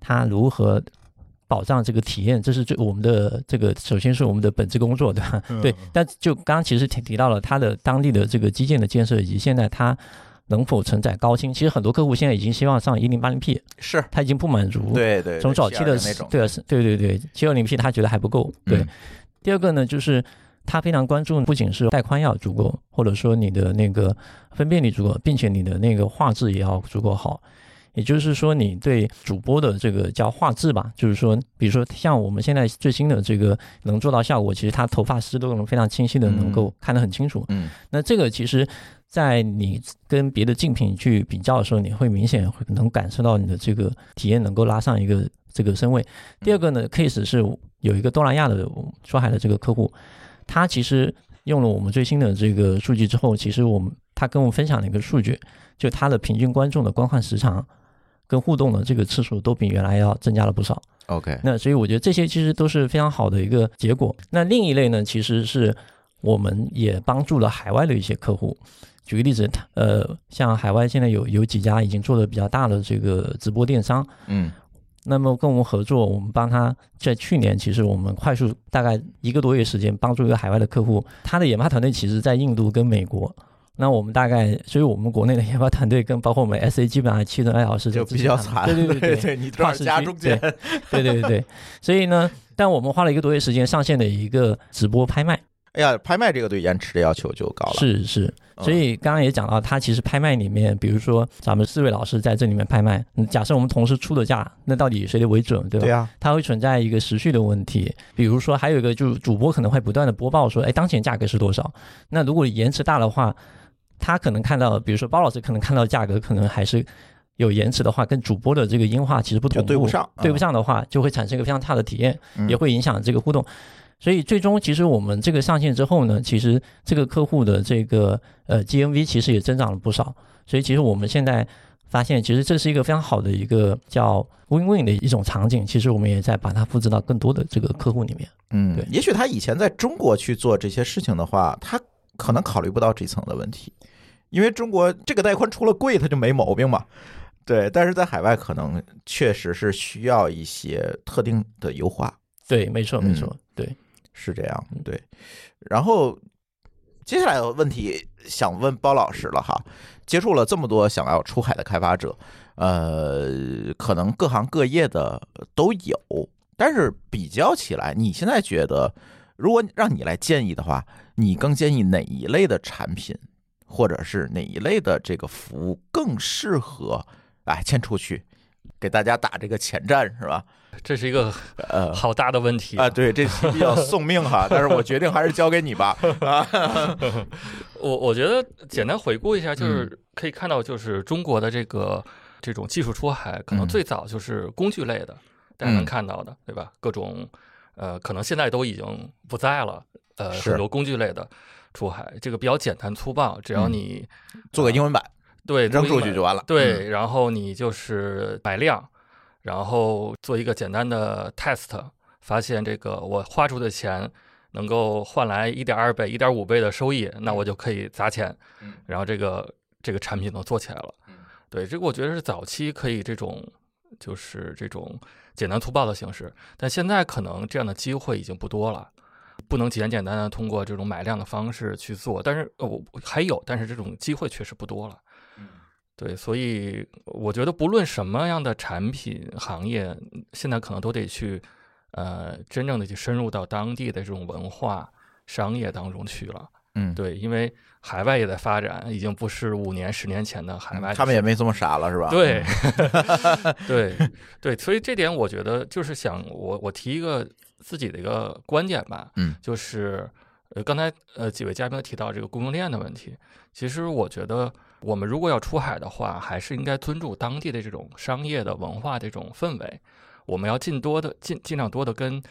他如何保障这个体验，这是最我们的这个首先是我们的本职工作，对吧？对。但就刚刚其实提提到了他的当地的这个基建的建设，以及现在他能否承载高清。其实很多客户现在已经希望上一零八零 P，是他已经不满足。。对对，从早期的那种，对啊，是对对对，七二零 P 他觉得还不够。对，嗯第二个呢，就是他非常关注，不仅是带宽要足够，或者说你的那个分辨率足够，并且你的那个画质也要足够好。也就是说，你对主播的这个叫画质吧，就是说，比如说像我们现在最新的这个能做到效果，其实它头发丝都能非常清晰的能够看得很清楚。嗯那这个其实，在你跟别的竞品去比较的时候，你会明显会能感受到你的这个体验能够拉上一个这个身位。第二个呢，case 是有一个东南亚的出海的这个客户，他其实用了我们最新的这个数据之后，其实我们他跟我们分享了一个数据，就他的平均观众的观看时长跟互动的这个次数都比原来要增加了不少。，OK，那所以我觉得这些其实都是非常好的一个结果。那另一类呢，其实是我们也帮助了海外的一些客户。举个例子，呃，像海外现在有有几家已经做的比较大的这个直播电商，嗯那么跟我们合作，我们帮他在去年，其实我们快速大概一个多月时间，帮助一个海外的客户，他的研发团队其实在印度跟美国。那我们大概，所以我们国内的研发团队跟包括我们 SA 基本上七个爱好是就比较惨，对对对对。对，你正好夹中间，对对对对，所以呢，但我们花了一个多月时间上线的一个直播拍卖，哎呀，拍卖这个对延迟的要求就高了，是是，嗯所以刚刚也讲到，它其实拍卖里面，比如说咱们四位老师在这里面拍卖，嗯假设我们同时出的价，那到底谁的为准，对吧？对啊，它会存在一个时序的问题，比如说还有一个就是主播可能会不断的播报说，哎，当前价格是多少？那如果延迟大的话，他可能看到，比如说包老师可能看到价格可能还是有延迟的话，跟主播的这个音画其实不同步，对不上对不上的话，就会产生一个非常差的体验，嗯也会影响这个互动。所以最终，其实我们这个上线之后呢，其实这个客户的这个呃 GMV 其实也增长了不少。所以其实我们现在发现，其实这是一个非常好的一个叫 win-win 的一种场景。其实我们也在把它复制到更多的这个客户里面。嗯对，也许他以前在中国去做这些事情的话，他可能考虑不到这层的问题，因为中国这个带宽除了贵，它就没毛病嘛。对，但是在海外可能确实是需要一些特定的优化，对，没错，嗯没错，对。是这样嗯。对，然后接下来的问题想问包老师了哈，接触了这么多想要出海的开发者，呃，可能各行各业的都有，但是比较起来，你现在觉得，如果让你来建议的话，你更建议哪一类的产品，或者是哪一类的这个服务更适合哎先出去，给大家打这个前站是吧？这是一个呃。好大的问题啊，对，这题比较送命哈，但是我决定还是交给你吧。啊，我我觉得简单回顾一下，嗯就是可以看到，就是中国的这个这种技术出海，可能嗯最早就是工具类的，大家能看到的，对吧？各种呃，可能现在都已经不在了，呃，很多工具类的出海，这个比较简单粗暴，只要嗯你做个英文版，对扔出去就完了。对，然后你就是买量，然后做一个简单的 test，发现这个我花出的钱能够换来一点二倍、一点五倍的收益，那我就可以砸钱嗯，然后这个这个产品能做起来了嗯。对，这个我觉得是早期可以这种就是这种简单粗暴的形式，但现在可能这样的机会已经不多了。不能简简单单通过这种买量的方式去做，但是呃我还有，但是这种机会确实不多了。对，所以我觉得不论什么样的产品行业，现在可能都得去，呃，真正的去深入到当地的这种文化、商业当中去了。嗯，对，因为海外也在发展，已经不是五年、十年前的海外他们也没这么傻了，是吧？对，对，对，所以这点我觉得就是想我我提一个自己的一个观点吧，嗯，就是呃刚才呃几位嘉宾提到这个供应链的问题，其实我觉得我们如果要出海的话，还是应该尊重当地的这种商业的文化这种氛围，我们要尽多的尽尽量多的跟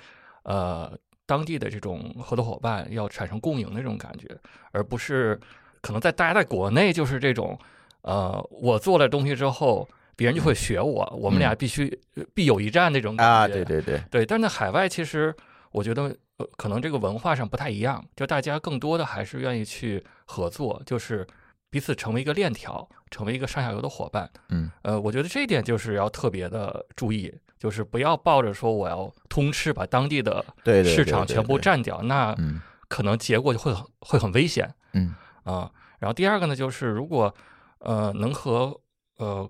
呃当地的这种合作伙伴要产生共赢的这种感觉，而不是可能在大家在国内就是这种。呃，我做了东西之后，别人就会学我，我们俩必须呃必有一战那种感觉。啊，对对对，对，但是在海外，其实我觉得呃，可能这个文化上不太一样，就大家更多的还是愿意去合作，就是彼此成为一个链条，成为一个上下游的伙伴。嗯，呃，我觉得这一点就是要特别的注意，就是不要抱着说我要通吃，把当地的市场全部对对占掉，那嗯可能结果就会很会很危险。嗯啊。然后第二个呢，就是如果呃能和呃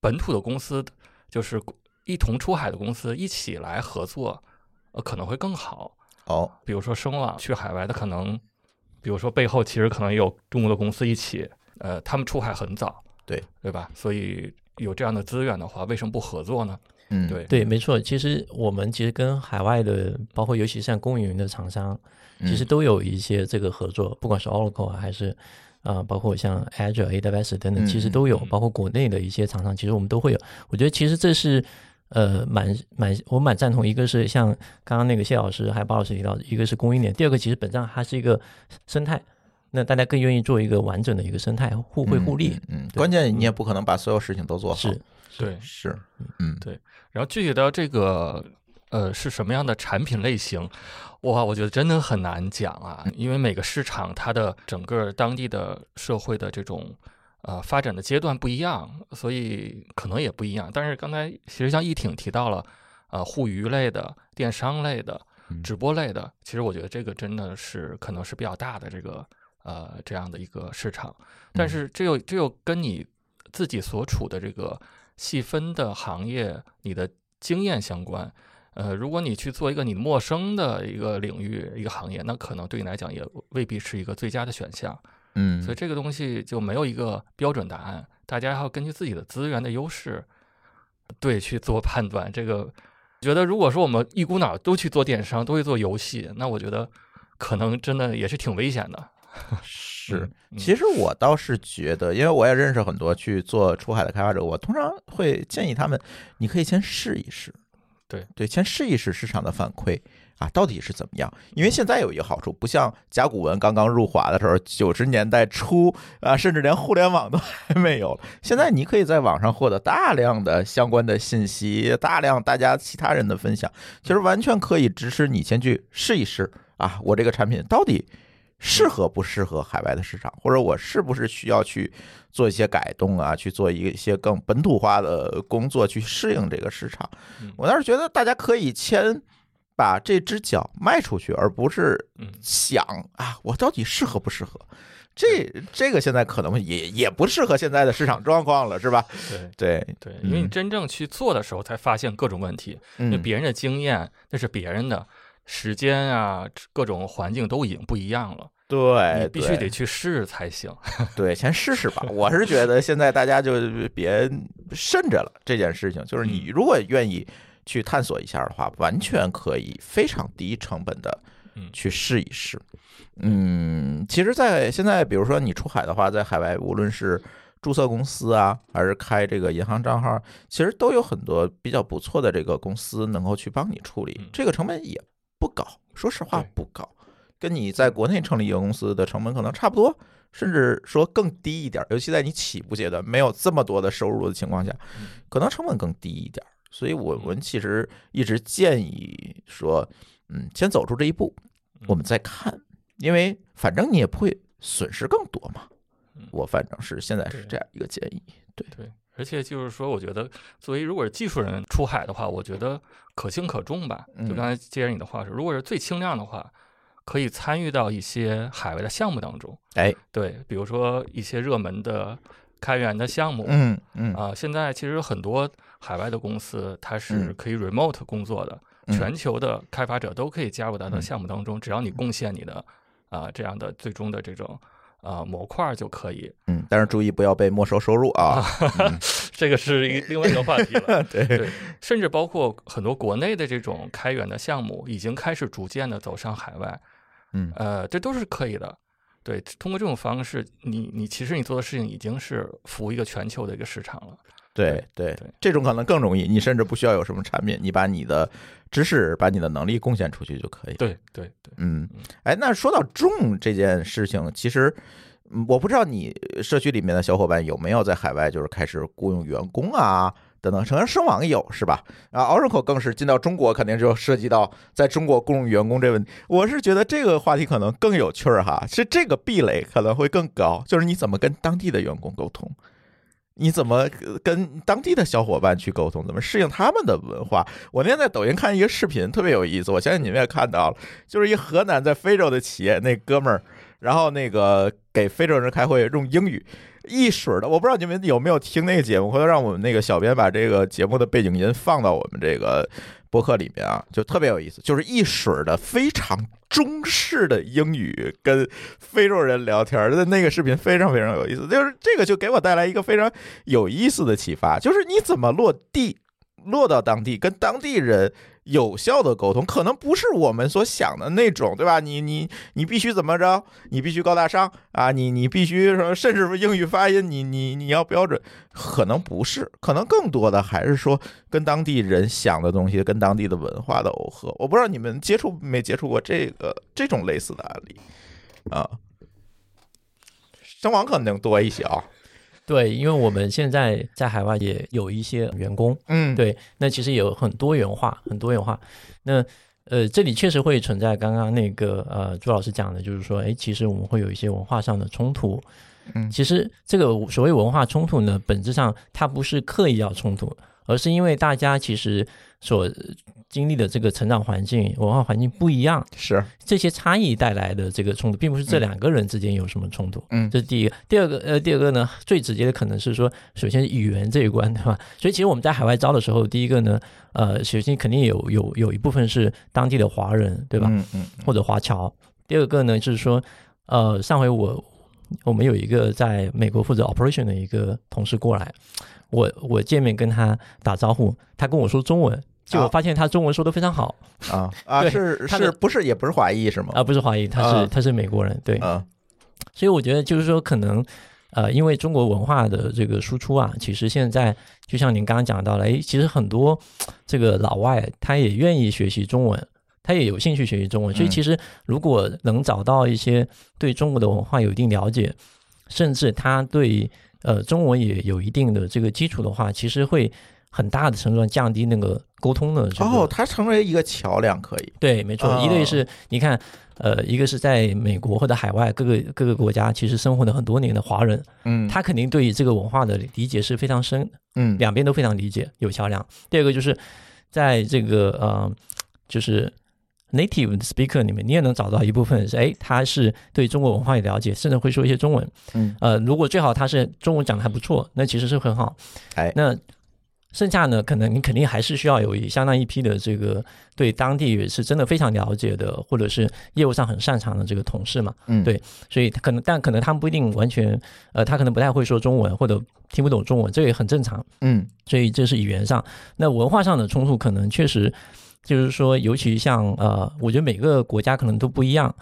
本土的公司，就是一同出海的公司一起来合作，呃可能会更好。哦，比如说声望去海外，它可能，比如说背后其实可能也有中国的公司一起，呃，他们出海很早，对对吧？所以有这样的资源的话，为什么不合作呢？嗯，对对，没错。其实我们其实跟海外的，包括尤其像公有云的厂商，其实嗯都有一些这个合作，不管是 Oracle 啊，还是啊、包括像 Azure、AWS 等等，其实都有。包括国内的一些厂商，其实我们都会有。我觉得其实这是呃蛮蛮我蛮赞同。一个是像刚刚那个谢老师还有包老师提到的，一个是供应链，第二个其实本质上它是一个生态。那大家更愿意做一个完整的一个生态，互惠互利。嗯，嗯关键你也不可能把所有事情都做好，是对，是，嗯，对然后具体到这个呃是什么样的产品类型，哇，我觉得真的很难讲啊，因为每个市场它的整个当地的社会的这种呃发展的阶段不一样，所以可能也不一样。但是刚才其实像易挺提到了呃互娱类的、电商类的嗯、直播类的，其实我觉得这个真的是可能是比较大的这个呃这样的一个市场，但嗯是这又这又跟你自己所处的这个细分的行业，你的经验相关。呃，如果你去做一个你陌生的一个领域、一个行业，那可能对你来讲也未必是一个最佳的选项。嗯，所以这个东西就没有一个标准答案，大家要根据自己的资源的优势，对去做判断。这个觉得，如果说我们一股脑都去做电商，都去做游戏，那我觉得可能真的也是挺危险的。是。嗯其实我倒是觉得，因为我也认识很多去做出海的开发者，我通常会建议他们，你可以先试一试，对对，先试一试市场的反馈啊，到底是怎么样？因为现在有一个好处，不像甲骨文刚刚入华的时候，九十年代初啊，甚至连互联网都还没有，现在你可以在网上获得大量的相关的信息，大量大家其他人的分享，其实完全可以支持你先去试一试啊，我这个产品到底。适合不适合海外的市场，或者我是不是需要去做一些改动啊，去做一些更本土化的工作，去适应这个市场嗯？我倒是觉得大家可以先把这只脚迈出去，而不是嗯想啊，我到底适合不适合？这这个现在可能也也不适合现在的市场状况了，是吧？对对，对，因为你嗯真正去做的时候，才发现各种问题。因别人的经验那是别人的，时间啊，各种环境都已经不一样了，对，你必须得去试才行。对，先试试吧。我是觉得现在大家就别慎着了这件事情，就是你如果愿意去探索一下的话，完全可以非常低成本的嗯去试一试。嗯，其实，在现在，比如说你出海的话，在海外无论是注册公司啊，还是开这个银行账号，其实都有很多比较不错的这个公司能够去帮你处理嗯，这个成本也不高，说实话不高，跟你在国内成立一个公司的成本可能差不多。甚至说更低一点，尤其在你起步阶段没有这么多的收入的情况下，可能成本更低一点。所以我们其实一直建议说，嗯，先走出这一步，我们再看，因为反正你也不会损失更多嘛嗯。我反正是现在是这样一个建议。对对，而且就是说，我觉得作为如果是技术人出海的话，我觉得可轻可重吧。嗯就刚才接着你的话说，如果是最轻量的话，可以参与到一些海外的项目当中。哎，对，比如说一些热门的开源的项目。嗯嗯啊，现在其实很多海外的公司，它是嗯可以 remote 工作的，嗯全球的开发者都可以加入到它的嗯项目当中，只要你贡献你的啊这样的最终的这种啊模块就可以。嗯，但是注意不要被没收收入啊。嗯 这个是一另外一个话题了。对，对，甚至包括很多国内的这种开源的项目，已经开始逐渐的走上海外，嗯呃，这都是可以的。对，通过这种方式，你你其实你做的事情已经是服务一个全球的一个市场了。对对对，这种可能更容易，你甚至不需要有什么产品，你把你的知识、把你的能力贡献出去就可以。对对对，嗯，哎，那说到种这件事情，其实嗯我不知道你社区里面的小伙伴有没有在海外就是开始雇佣员工啊等等，可能声网有是吧？啊，Oracle 更是进到中国，肯定就涉及到在中国雇佣员工这问题。我是觉得这个话题可能更有趣儿哈，是这个壁垒可能会更高，就是你怎么跟当地的员工沟通。你怎么跟当地的小伙伴去沟通？怎么适应他们的文化？我那天在抖音看一个视频，特别有意思，我相信你们也看到了，就是一河南在非洲的企业，那哥们儿然后那个给非洲人开会用英语，一水儿的，我不知道你们有没有听那个节目，回头让我们那个小编把这个节目的背景音放到我们这个播客里面啊，就特别有意思，就是一水儿的非常中式的英语跟非洲人聊天的那个视频非常非常有意思，就是这个就给我带来一个非常有意思的启发，就是你怎么落地。落到当地，跟当地人有效的沟通，可能不是我们所想的那种，对吧？你你你必须怎么着？你必须高大上啊！你你必须说，甚至英语发音，你你你要标准，可能不是，可能更多的还是说跟当地人想的东西，跟当地的文化的耦合。我不知道你们接触没接触过这个这种类似的案例啊？声网可能多一些啊。对，因为我们现在在海外也有一些员工，嗯，对，那其实有很多元化，很多元化。那呃，这里确实会存在刚刚那个呃朱老师讲的，就是说，哎，其实我们会有一些文化上的冲突。嗯，其实这个所谓文化冲突呢，本质上它不是刻意要冲突，而是因为大家其实所。经历的这个成长环境、文化环境不一样，是这些差异带来的这个冲突，并不是这两个人之间有什么冲突。嗯，这是第一个。第二个，呃，第二个呢，最直接的可能是说，首先语言这一关，对吧？所以其实我们在海外招的时候，第一个呢，呃，首先肯定有有有一部分是当地的华人，对吧？嗯嗯。或者华侨。第二个呢，就是说，呃，上回我我们有一个在美国负责 operation 的一个同事过来，我我见面跟他打招呼，他跟我说中文。就我发现他中文说的非常好啊啊 是是不是也不是华裔是吗？啊不是华裔，他是他是美国人对啊，所以我觉得就是说可能呃因为中国文化的这个输出啊，其实现在就像您刚刚讲到了，哎，其实很多这个老外他也愿意学习中文，他也有兴趣学习中文，所以其实如果能找到一些对中国的文化有一定了解，甚至他对呃中文也有一定的这个基础的话，其实会。很大的程度上降低那个沟通的哦，它成为一个桥梁可以对，没错。一类是你看，呃，一个是在美国或者海外各个各个国家，其实生活了很多年的华人，嗯，他肯定对于这个文化的理解是非常深，嗯，两边都非常理解，有桥梁。第二个就是在这个呃，就是 native speaker 里面，你也能找到一部分是，哎，他是对中国文化有了解，甚至会说一些中文，嗯，呃，如果最好他是中文讲的还不错，那其实是很好，哎，那。剩下呢，可能你肯定还是需要有一相当一批的这个对当地是真的非常了解的，或者是业务上很擅长的这个同事嘛。嗯，对，所以可能，但可能他们不一定完全，呃，他可能不太会说中文或者听不懂中文，这也很正常。嗯，所以这是语言上，那文化上的冲突可能确实就是说，尤其像呃，我觉得每个国家可能都不一样。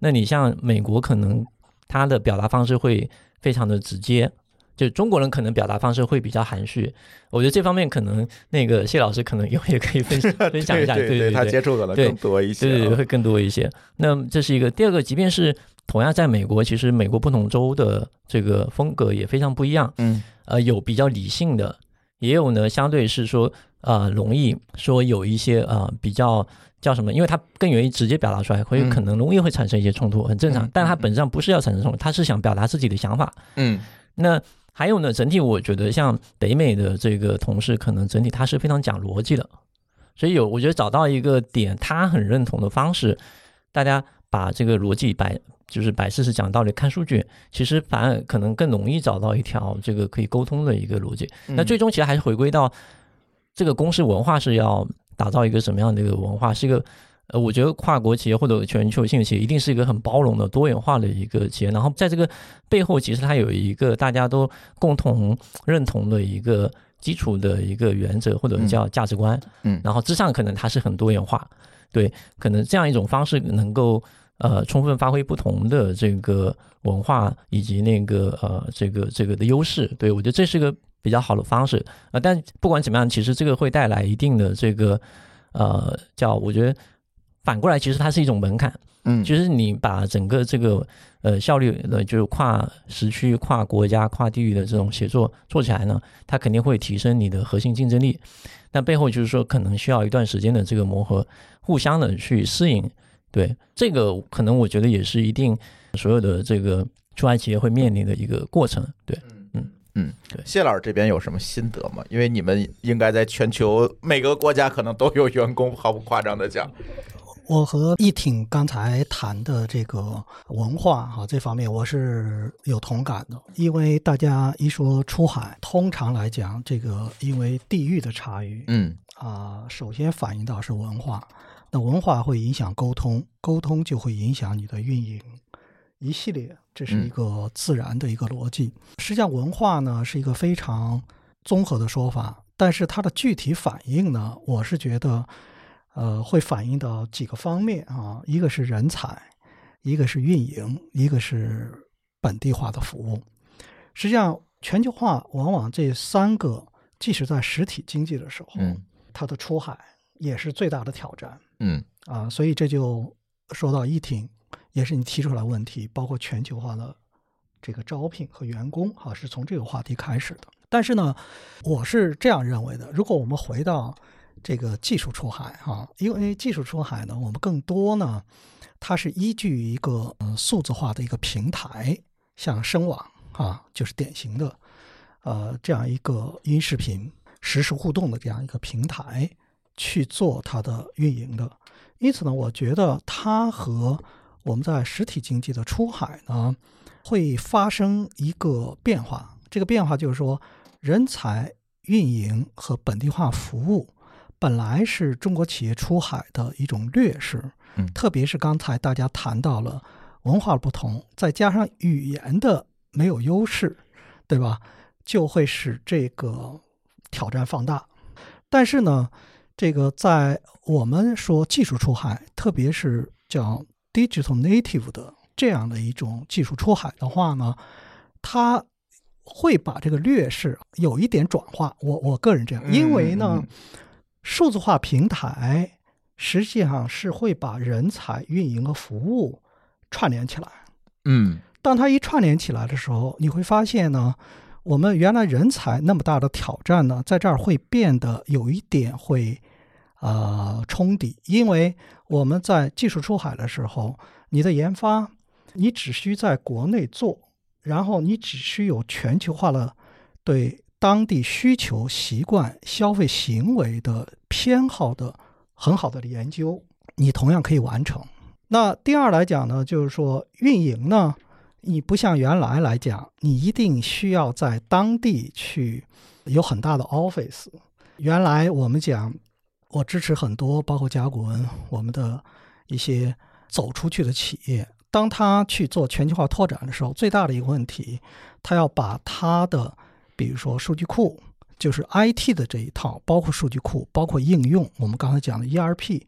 那你像美国，可能他的表达方式会非常的直接。就中国人可能表达方式会比较含蓄，我觉得这方面可能那个谢老师可能也也可以分享 分享一下，对对对，他接触可能更多一些，对对会更多一些。那这是一个第二个，即便是同样在美国，其实美国不同州的这个风格也非常不一样，嗯，呃，有比较理性的，也有呢相对是说呃容易说有一些呃比较叫什么，因为他更愿意直接表达出来，会可能容易会产生一些冲突，很正常。但他本质上不是要产生冲突，他是想表达自己的想法，嗯，那。还有呢，整体我觉得像北美的这个同事，可能整体他是非常讲逻辑的，所以有我觉得找到一个点，他很认同的方式，大家把这个逻辑摆就是摆事实讲道理看数据，其实反而可能更容易找到一条这个可以沟通的一个逻辑。那最终其实还是回归到这个公司文化是要打造一个什么样的一个文化，是一个。呃，我觉得跨国企业或者全球性企业一定是一个很包容的、多元化的一个企业。然后在这个背后，其实它有一个大家都共同认同的一个基础的一个原则或者叫价值观。嗯，然后之上可能它是很多元化，对，可能这样一种方式能够呃充分发挥不同的这个文化以及那个呃这个这个的优势。对我觉得这是个比较好的方式啊。但不管怎么样，其实这个会带来一定的这个呃叫我觉得。反过来，其实它是一种门槛。嗯，就是你把整个这个呃效率的，就是跨时区、跨国家、跨地域的这种协作做起来呢，它肯定会提升你的核心竞争力。但背后就是说，可能需要一段时间的这个磨合，互相的去适应。对这个，可能我觉得也是一定所有的这个出海企业会面临的一个过程。对，嗯。谢老师这边有什么心得吗？因为你们应该在全球每个国家可能都有员工，毫不夸张的讲。我和一挺刚才谈的这个文化哈这方面，我是有同感的。因为大家一说出海，通常来讲，这个因为地域的差异，嗯啊，首先反映到是文化，那文化会影响沟通，沟通就会影响你的运营，一系列，这是一个自然的一个逻辑。实际上，文化呢是一个非常综合的说法，但是它的具体反应呢，我是觉得。呃，会反映到几个方面啊，一个是人才，一个是运营，一个是本地化的服务。实际上，全球化往往这三个，即使在实体经济的时候，嗯，它的出海也是最大的挑战。嗯啊，所以这就说到一挺，也是你提出来问题，包括全球化的这个招聘和员工，哈，是从这个话题开始的。但是呢，我是这样认为的，如果我们回到。这个技术出海哈，因为技术出海呢，我们更多呢，它是依据一个嗯数字化的一个平台，像声网啊，就是典型的呃这样一个音视频实时互动的这样一个平台去做它的运营的。因此呢，我觉得它和我们在实体经济的出海呢，会发生一个变化。这个变化就是说，人才运营和本地化服务。本来是中国企业出海的一种劣势，嗯，特别是刚才大家谈到了文化不同，再加上语言的没有优势，对吧？就会使这个挑战放大。但是呢，这个在我们说技术出海，特别是叫 digital native 的这样的一种技术出海的话呢，它会把这个劣势有一点转化。我我个人这样，因为呢。数字化平台实际上是会把人才、运营和服务串联起来。嗯，当它一串联起来的时候，你会发现呢，我们原来人才那么大的挑战呢，在这儿会变得有一点会呃冲抵，因为我们在技术出海的时候，你的研发你只需在国内做，然后你只需有全球化的对。当地需求、习惯、消费行为的偏好的很好的研究，你同样可以完成。那第二来讲呢，就是说运营呢，你不像原来来讲，你一定需要在当地去有很大的 office。原来我们讲，我支持很多，包括甲骨文，我们的一些走出去的企业，当他去做全球化拓展的时候，最大的一个问题，他要把他的比如说数据库，就是 IT 的这一套，包括数据库，包括应用，我们刚才讲的 ERP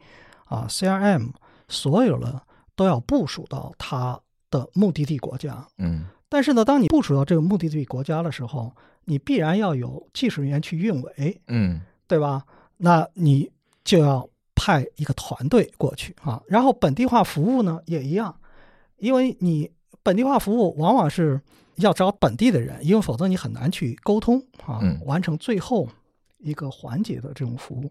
啊、CRM，所有的都要部署到他的目的地国家。嗯，但是呢，当你部署到这个目的地国家的时候，你必然要有技术人员去运维，嗯，对吧？那你就要派一个团队过去啊。然后本地化服务呢也一样，因为你本地化服务往往是。要找本地的人，因为否则你很难去沟通啊，完成最后一个环节的这种服务。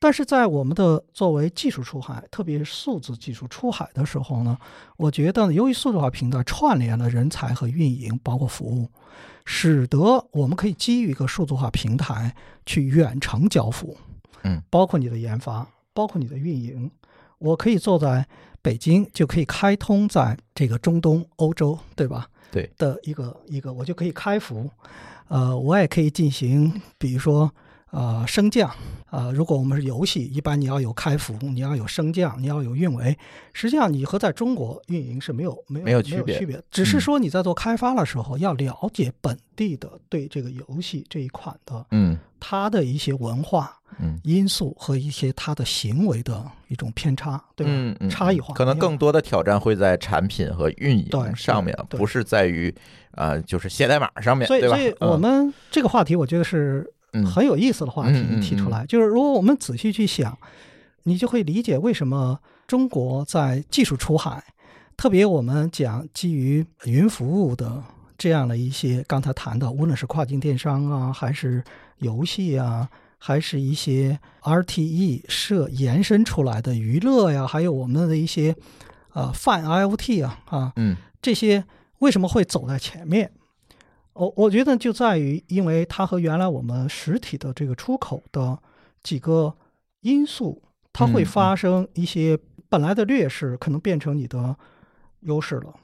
但是在我们的作为技术出海，特别是数字技术出海的时候呢，我觉得由于数字化平台串联了人才和运营，包括服务，使得我们可以基于一个数字化平台去远程交付，嗯，包括你的研发，包括你的运营，我可以坐在北京，就可以开通在这个中东、欧洲，对吧？对。的一个一个，我就可以开服，呃，我也可以进行，比如说，呃，升降，啊，如果我们是游戏，一般你要有开服，你要有升降，你要有运维，实际上你和在中国运营是没有没有没有区别，只是说你在做开发的时候要了解本地的对这个游戏这一款的，嗯，它的一些文化。嗯，因素和一些它的行为的一种偏差，对吧？嗯嗯，差异化可能更多的挑战会在产品和运营上面，不是在于啊，就是写代码上面，所以，所以我们这个话题，我觉得是很有意思的话题提出来。就是如果我们仔细去想，你就会理解为什么中国在技术出海，特别我们讲基于云服务的这样的一些，刚才谈的，无论是跨境电商啊，还是游戏啊。还是一些 RTE 设延伸出来的娱乐呀，还有我们的一些呃泛 IOT 啊啊，嗯，这些为什么会走在前面？我我觉得就在于，因为它和原来我们实体的这个出口的几个因素，它会发生一些本来的劣势可能变成你的优势了。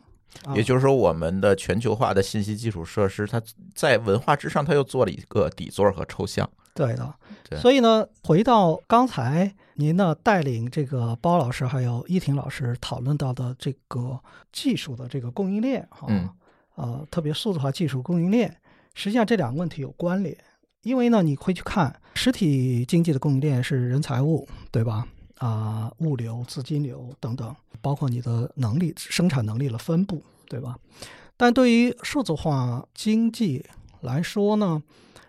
啊也就是说，我们的全球化的信息基础设施，它在文化之上，它又做了一个底座和抽象。对的，对所以呢，回到刚才您呢带领这个包老师还有依婷老师讨论到的这个技术的这个供应链哈，嗯呃，特别数字化技术供应链，实际上这两个问题有关联，因为呢，你会去看实体经济的供应链是人财物，对吧？啊、物流、资金流等等，包括你的能力、生产能力的分布，对吧？但对于数字化经济来说呢，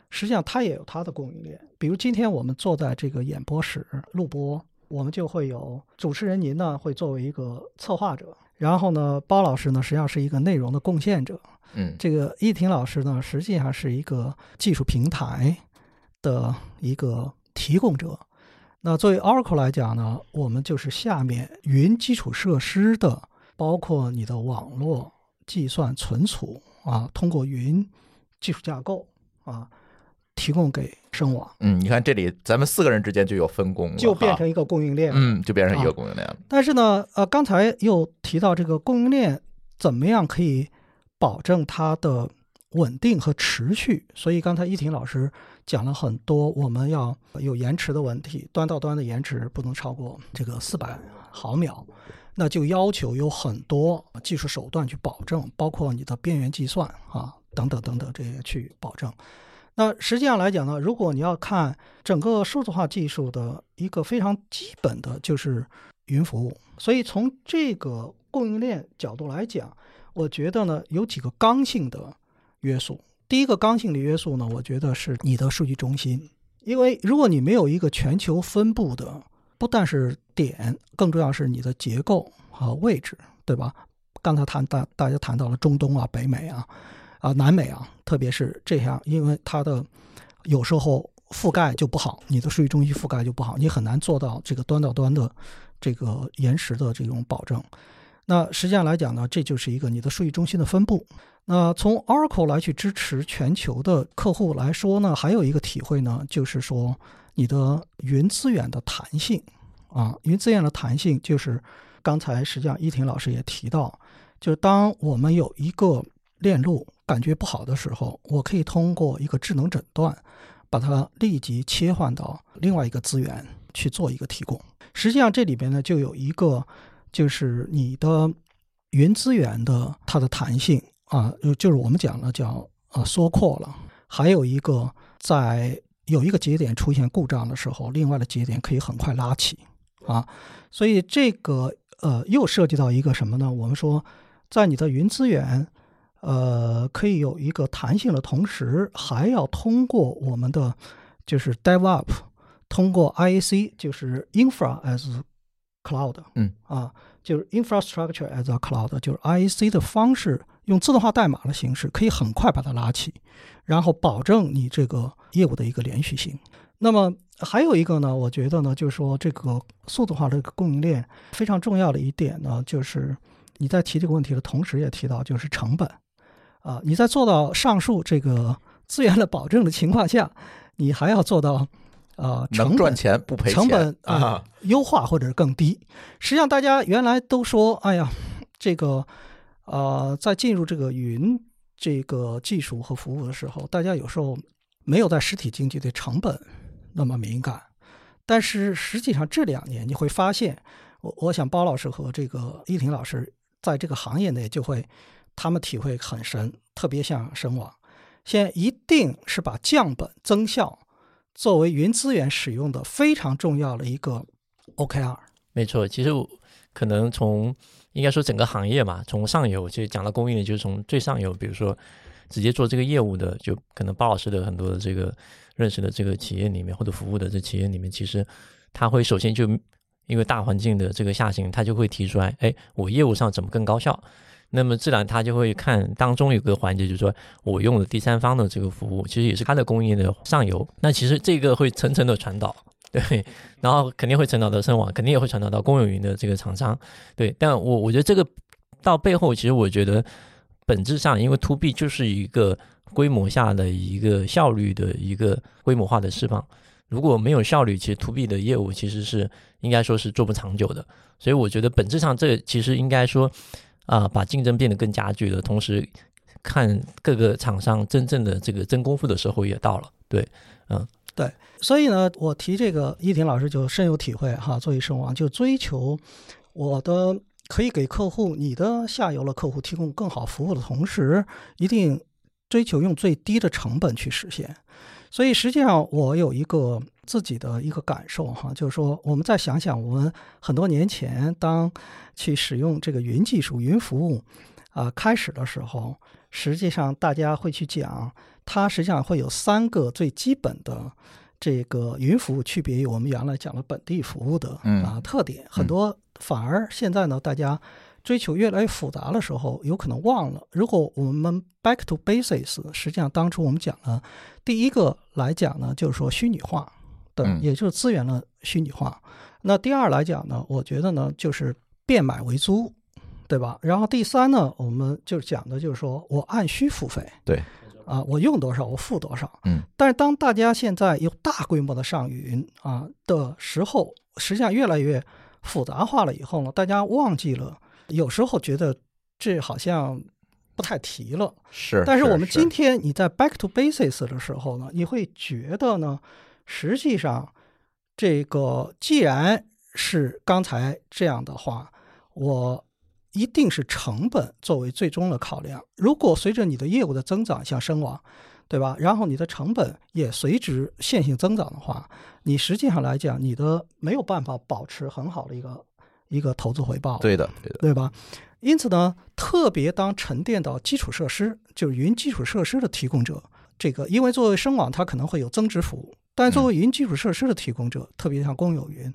实际上它也有它的供应链。比如今天我们坐在这个演播室录播，我们就会有主持人您呢会作为一个策划者，然后呢包老师呢实际上是一个内容的贡献者，嗯这个易婷老师呢实际上是一个技术平台的一个提供者。那作为 Oracle 来讲呢，我们就是下面云基础设施的，包括你的网络计算存储啊，通过云技术架构啊，提供给声网，嗯，你看这里咱们四个人之间就有分工了，就变成一个供应链。嗯，就变成一啊个供应链了。但是呢，呃，刚才又提到这个供应链怎么样可以保证它的稳定和持续，所以刚才依婷老师讲了很多，我们要有延迟的问题，端到端的延迟不能超过这个四百毫秒，那就要求有很多技术手段去保证，包括你的边缘计算啊等等等等这些去保证。那实际上来讲呢，如果你要看整个数字化技术的一个非常基本的就是云服务，所以从这个供应链角度来讲，我觉得呢有几个刚性的约束。第一个刚性的约束呢，我觉得是你的数据中心，因为如果你没有一个全球分布的，不但是点，更重要是你的结构和位置，对吧？刚才谈大大家谈到了中东啊、北美啊、啊南美啊，特别是这样，因为它的有时候覆盖就不好，你的数据中心覆盖就不好，你很难做到这个端到端的这个延时的这种保证。那实际上来讲呢，这就是一个你的数据中心的分布。那从 Oracle 来去支持全球的客户来说呢，还有一个体会呢，就是说你的云资源的弹性啊，云资源的弹性就是刚才实际上依婷老师也提到，就是当我们有一个链路感觉不好的时候，我可以通过一个智能诊断，把它立即切换到另外一个资源去做一个提供。实际上这里边呢，就有一个就是你的云资源的它的弹性啊，就就是我们讲的叫呃缩扩了。还有一个在有一个节点出现故障的时候，另外的节点可以很快拉起啊。所以这个呃又涉及到一个什么呢？我们说在你的云资源呃可以有一个弹性的同时，还要通过我们的就是 DevOps，通过 IAC 就是 Infra as Cloud，嗯啊，就是 Infrastructure as a Cloud，就是 IAC 的方式，用自动化代码的形式，可以很快把它拉起，然后保证你这个业务的一个连续性。那么还有一个呢，我觉得呢，就是说这个数字化的供应链非常重要的一点呢，就是你在提这个问题的同时，也提到就是成本啊，你在做到上述这个资源的保证的情况下，你还要做到呃成本能赚钱不赔钱成本啊啊，优化或者是更低。实际上，大家原来都说，哎呀，这个呃，在进入这个云这个技术和服务的时候，大家有时候没有在实体经济对成本那么敏感。但是实际上这两年你会发现，我我想包老师和这个依婷老师在这个行业内就会，他们体会很深，特别像神网，现在一定是把降本增效作为云资源使用的非常重要的一个 OKR。没错，其实可能从应该说整个行业嘛，从上游就讲到供应链，就是从最上游，比如说直接做这个业务的，就可能包老师的很多的这个认识的这个企业里面或者服务的这企业里面，其实他会首先就因为大环境的这个下行，他就会提出来，哎，我业务上怎么更高效？那么自然他就会看当中有个环节，就是说我用了第三方的这个服务，其实也是它的供应链的上游。那其实这个会层层的传导，对，然后肯定会传导到深网，肯定也会传导到公有云的这个厂商，对。但我我觉得这个到背后，其实我觉得本质上，因为 to B 就是一个规模下的一个效率的一个规模化的释放。如果没有效率，其实 to B 的业务其实是应该说是做不长久的。所以我觉得本质上这其实应该说啊，把竞争变得更加剧的，同时看各个厂商真正的这个真功夫的时候也到了。对，嗯，对。所以呢，我提这个，依婷老师就深有体会哈。作为声网，就追求我的可以给客户、你的下游的客户提供更好服务的同时，一定追求用最低的成本去实现。所以实际上，我有一个自己的一个感受哈，就是说，我们再想想，我们很多年前当去使用这个云技术、云服务啊开始的时候，实际上大家会去讲，它实际上会有三个最基本的。这个云服务区别于我们原来讲的本地服务的啊特点，很多反而现在呢，大家追求越来越复杂的时候，有可能忘了。如果我们 back to basis，实际上当初我们讲了，第一个来讲呢，就是说虚拟化的，也就是资源的虚拟化。那第二来讲呢，我觉得呢，就是变买为租，对吧？然后第三呢，我们就讲的就是说我按需付费，对。啊，我用多少我付多少。嗯，但是当大家现在有大规模的上云啊的时候，实际上越来越复杂化了以后呢，大家忘记了，有时候觉得这好像不太提了。是，但是我们今天你在 back to basis 的时候呢，你会觉得呢，实际上这个既然是刚才这样的话，我。一定是成本作为最终的考量。如果随着你的业务的增长，像声网，对吧？然后你的成本也随之线性增长的话，你实际上来讲，你的没有办法保持很好的一个一个投资回报。对的，对的，对吧？因此呢，特别当沉淀到基础设施，就是云基础设施的提供者，这个因为作为声网，它可能会有增值服务，但作为云基础设施的提供者，特别像公有云，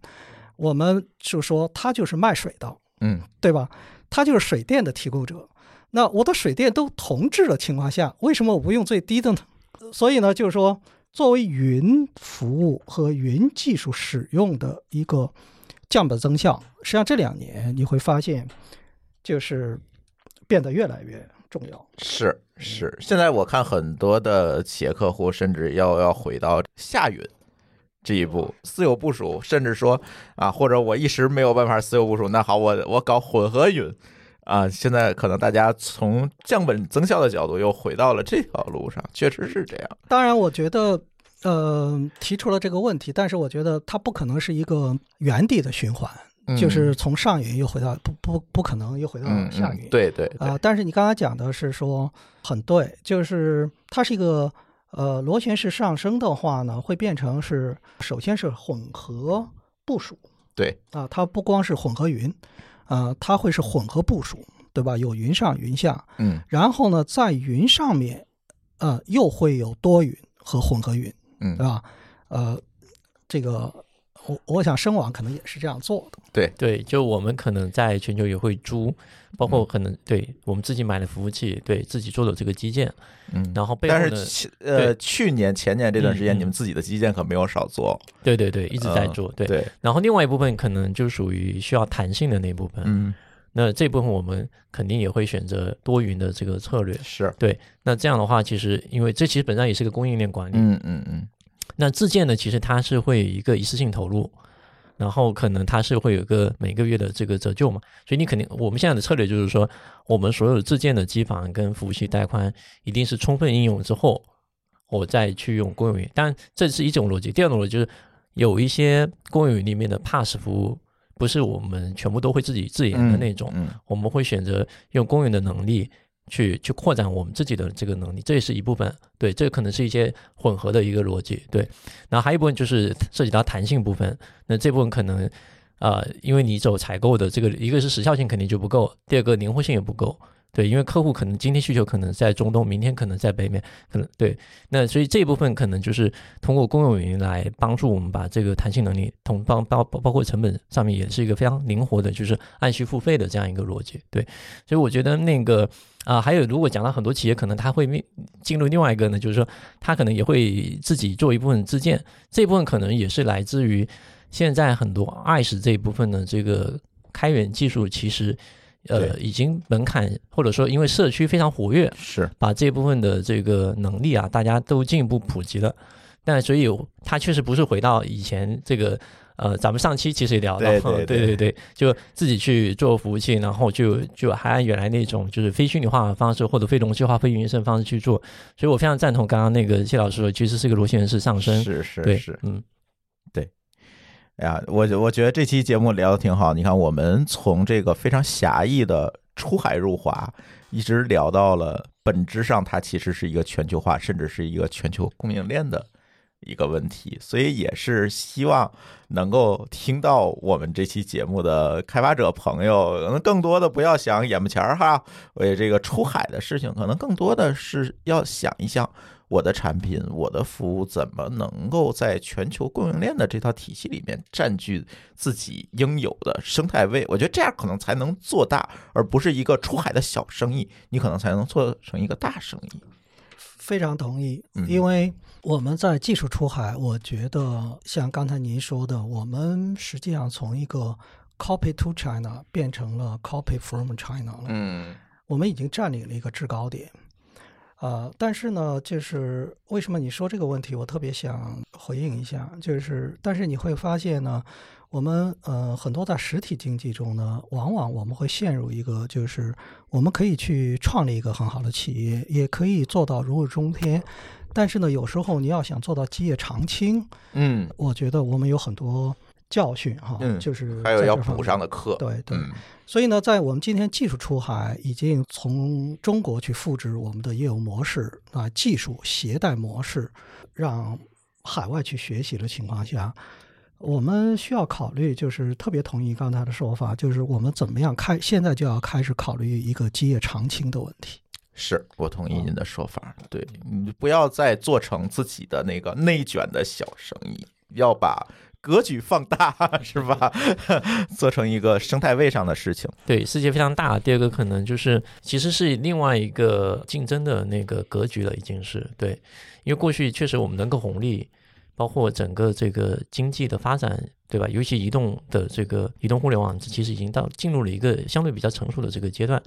我们就说它就是卖水的，嗯，对吧？它就是水电的提供者，那我的水电都同质的情况下，为什么我不用最低的呢？所以呢，就是说，作为云服务和云技术使用的一个降本增效，实际上这两年你会发现，就是变得越来越重要。是是，现在我看很多的企业客户甚至要要回到下云这一步，私有部署，甚至说啊，或者我一时没有办法私有部署，那好，我我搞混合云啊。现在可能大家从降本增效的角度又回到了这条路上，确实是这样。当然，我觉得呃提出了这个问题，但是我觉得它不可能是一个原地的循环，就是从上云又回到不不不可能又回到下云。对对啊，但是你刚才讲的是说很对，就是它是一个。呃，螺旋式上升的话呢，会变成是首先是混合部署，对啊，它不光是混合云，啊，它会是混合部署，对吧？有云上云下，嗯，然后呢，在云上面，呃，又会有多云和混合云，嗯，对吧？呃，这个。我我想声网可能也是这样做的，对对，就我们可能在全球也会租，包括可能对我们自己买的服务器，对自己做的这个基建，嗯，然后但是呃去年前年这段时间，你们自己的基建可没有少做，对对对，一直在做，对对。然后另外一部分可能就属于需要弹性的那部分，嗯，那这部分我们肯定也会选择多云的这个策略，是对。那这样的话，其实因为这其实本身也是个供应链管理，嗯嗯嗯。那自建呢，其实它是会有一个一次性投入，然后可能它是会有个每个月的这个折旧嘛，所以你肯定我们现在的策略就是说，我们所有自建的机房跟服务器带宽一定是充分应用之后，我再去用公有云。但这是一种逻辑，第二种逻辑就是有一些公有云里面的 Pass 服务，不是我们全部都会自己自研的那种，我们会选择用公云的能力。去去扩展我们自己的这个能力，这也是一部分。对，这可能是一些混合的一个逻辑。对，然后还有一部分就是涉及到弹性部分。那这部分可能，呃，因为你走采购的这个，一个是时效性肯定就不够，第二个灵活性也不够。对，因为客户可能今天需求可能在中东，明天可能在北美，可能对。那所以这一部分可能就是通过公有云来帮助我们把这个弹性能力，同包包包括成本上面也是一个非常灵活的，就是按需付费的这样一个逻辑。对，所以我觉得那个。啊，还有，如果讲到很多企业，可能他会面进入另外一个呢，就是说，他可能也会自己做一部分自建，这部分可能也是来自于现在很多爱识这一部分的这个开源技术，其实呃已经门槛或者说因为社区非常活跃，是把这部分的这个能力啊，大家都进一步普及了。但所以它确实不是回到以前这个。呃，咱们上期其实也聊到，对 对对对，就自己去做服务器，然后就就还按原来那种就是非虚拟化的方式或者非容器化、非云生方式去做，所以我非常赞同刚刚那个谢老师说，其实是个螺旋式上升，是是对是，嗯，对。哎呀，我我觉得这期节目聊的挺好。你看，我们从这个非常狭义的出海入华，一直聊到了本质上它其实是一个全球化，甚至是一个全球供应链的。一个问题，所以也是希望能够听到我们这期节目的开发者朋友，可能更多的不要想眼巴前儿哈，为这个出海的事情，可能更多的是要想一想我的产品、我的服务怎么能够在全球供应链的这套体系里面占据自己应有的生态位。我觉得这样可能才能做大，而不是一个出海的小生意，你可能才能做成一个大生意。非常同意，因为。我们在技术出海，我觉得像刚才您说的，我们实际上从一个 copy to China 变成了 copy from China 了。嗯，我们已经占领了一个制高点。呃，但是呢，就是为什么你说这个问题，我特别想回应一下，就是但是你会发现呢，我们呃很多在实体经济中呢，往往我们会陷入一个，就是我们可以去创立一个很好的企业，也可以做到如日中天。但是呢，有时候你要想做到基业长青，嗯，我觉得我们有很多教训哈，就是还有要补上的课，对对。所以呢，在我们今天技术出海已经从中国去复制我们的业务模式啊，技术携带模式，让海外去学习的情况下，我们需要考虑，就是特别同意刚才的说法，就是我们怎么样开，现在就要开始考虑一个基业长青的问题。是我同意您的说法，对你不要再做成自己的那个内卷的小生意，要把格局放大，是吧？做成一个生态位上的事情。对，世界非常大。第二个可能就是其实是另外一个竞争的那个格局了，已经是对，因为过去确实我们能够红利，包括整个这个经济的发展，对吧？尤其移动的这个移动互联网，其实已经到进入了一个相对比较成熟的这个阶段。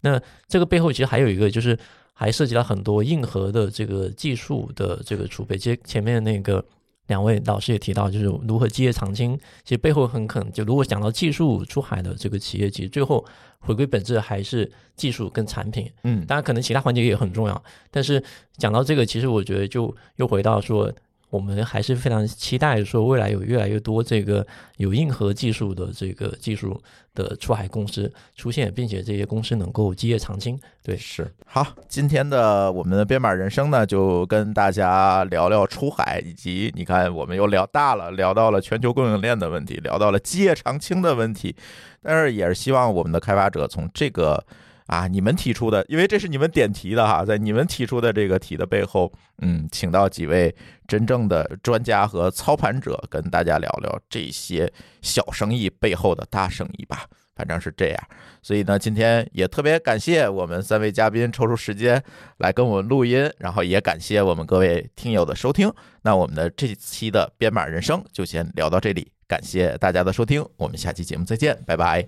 那这个背后其实还有一个，就是还涉及到很多硬核的这个技术的这个储备。其实前面那个两位老师也提到，就是如何基业长青。其实背后很可能，就如果讲到技术出海的这个企业，其实最后回归本质还是技术跟产品。嗯，当然可能其他环节也很重要，但是讲到这个，其实我觉得就又回到说。我们还是非常期待说，未来有越来越多这个有硬核技术的这个技术的出海公司出现，并且这些公司能够基业长青。对，是好。今天的我们的编码人生呢，就跟大家聊聊出海，以及你看，我们又聊大了，聊到了全球供应链的问题，聊到了基业长青的问题。但是也是希望我们的开发者从这个。啊，你们提出的，因为这是你们点题的哈，在你们提出的这个题的背后，嗯，请到几位真正的专家和操盘者，跟大家聊聊这些小生意背后的大生意吧。反正是这样，所以呢，今天也特别感谢我们三位嘉宾抽出时间来跟我们录音，然后也感谢我们各位听友的收听。那我们的这期的编码人生就先聊到这里，感谢大家的收听，我们下期节目再见，拜拜，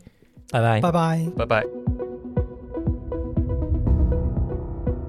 拜拜，拜拜，拜拜。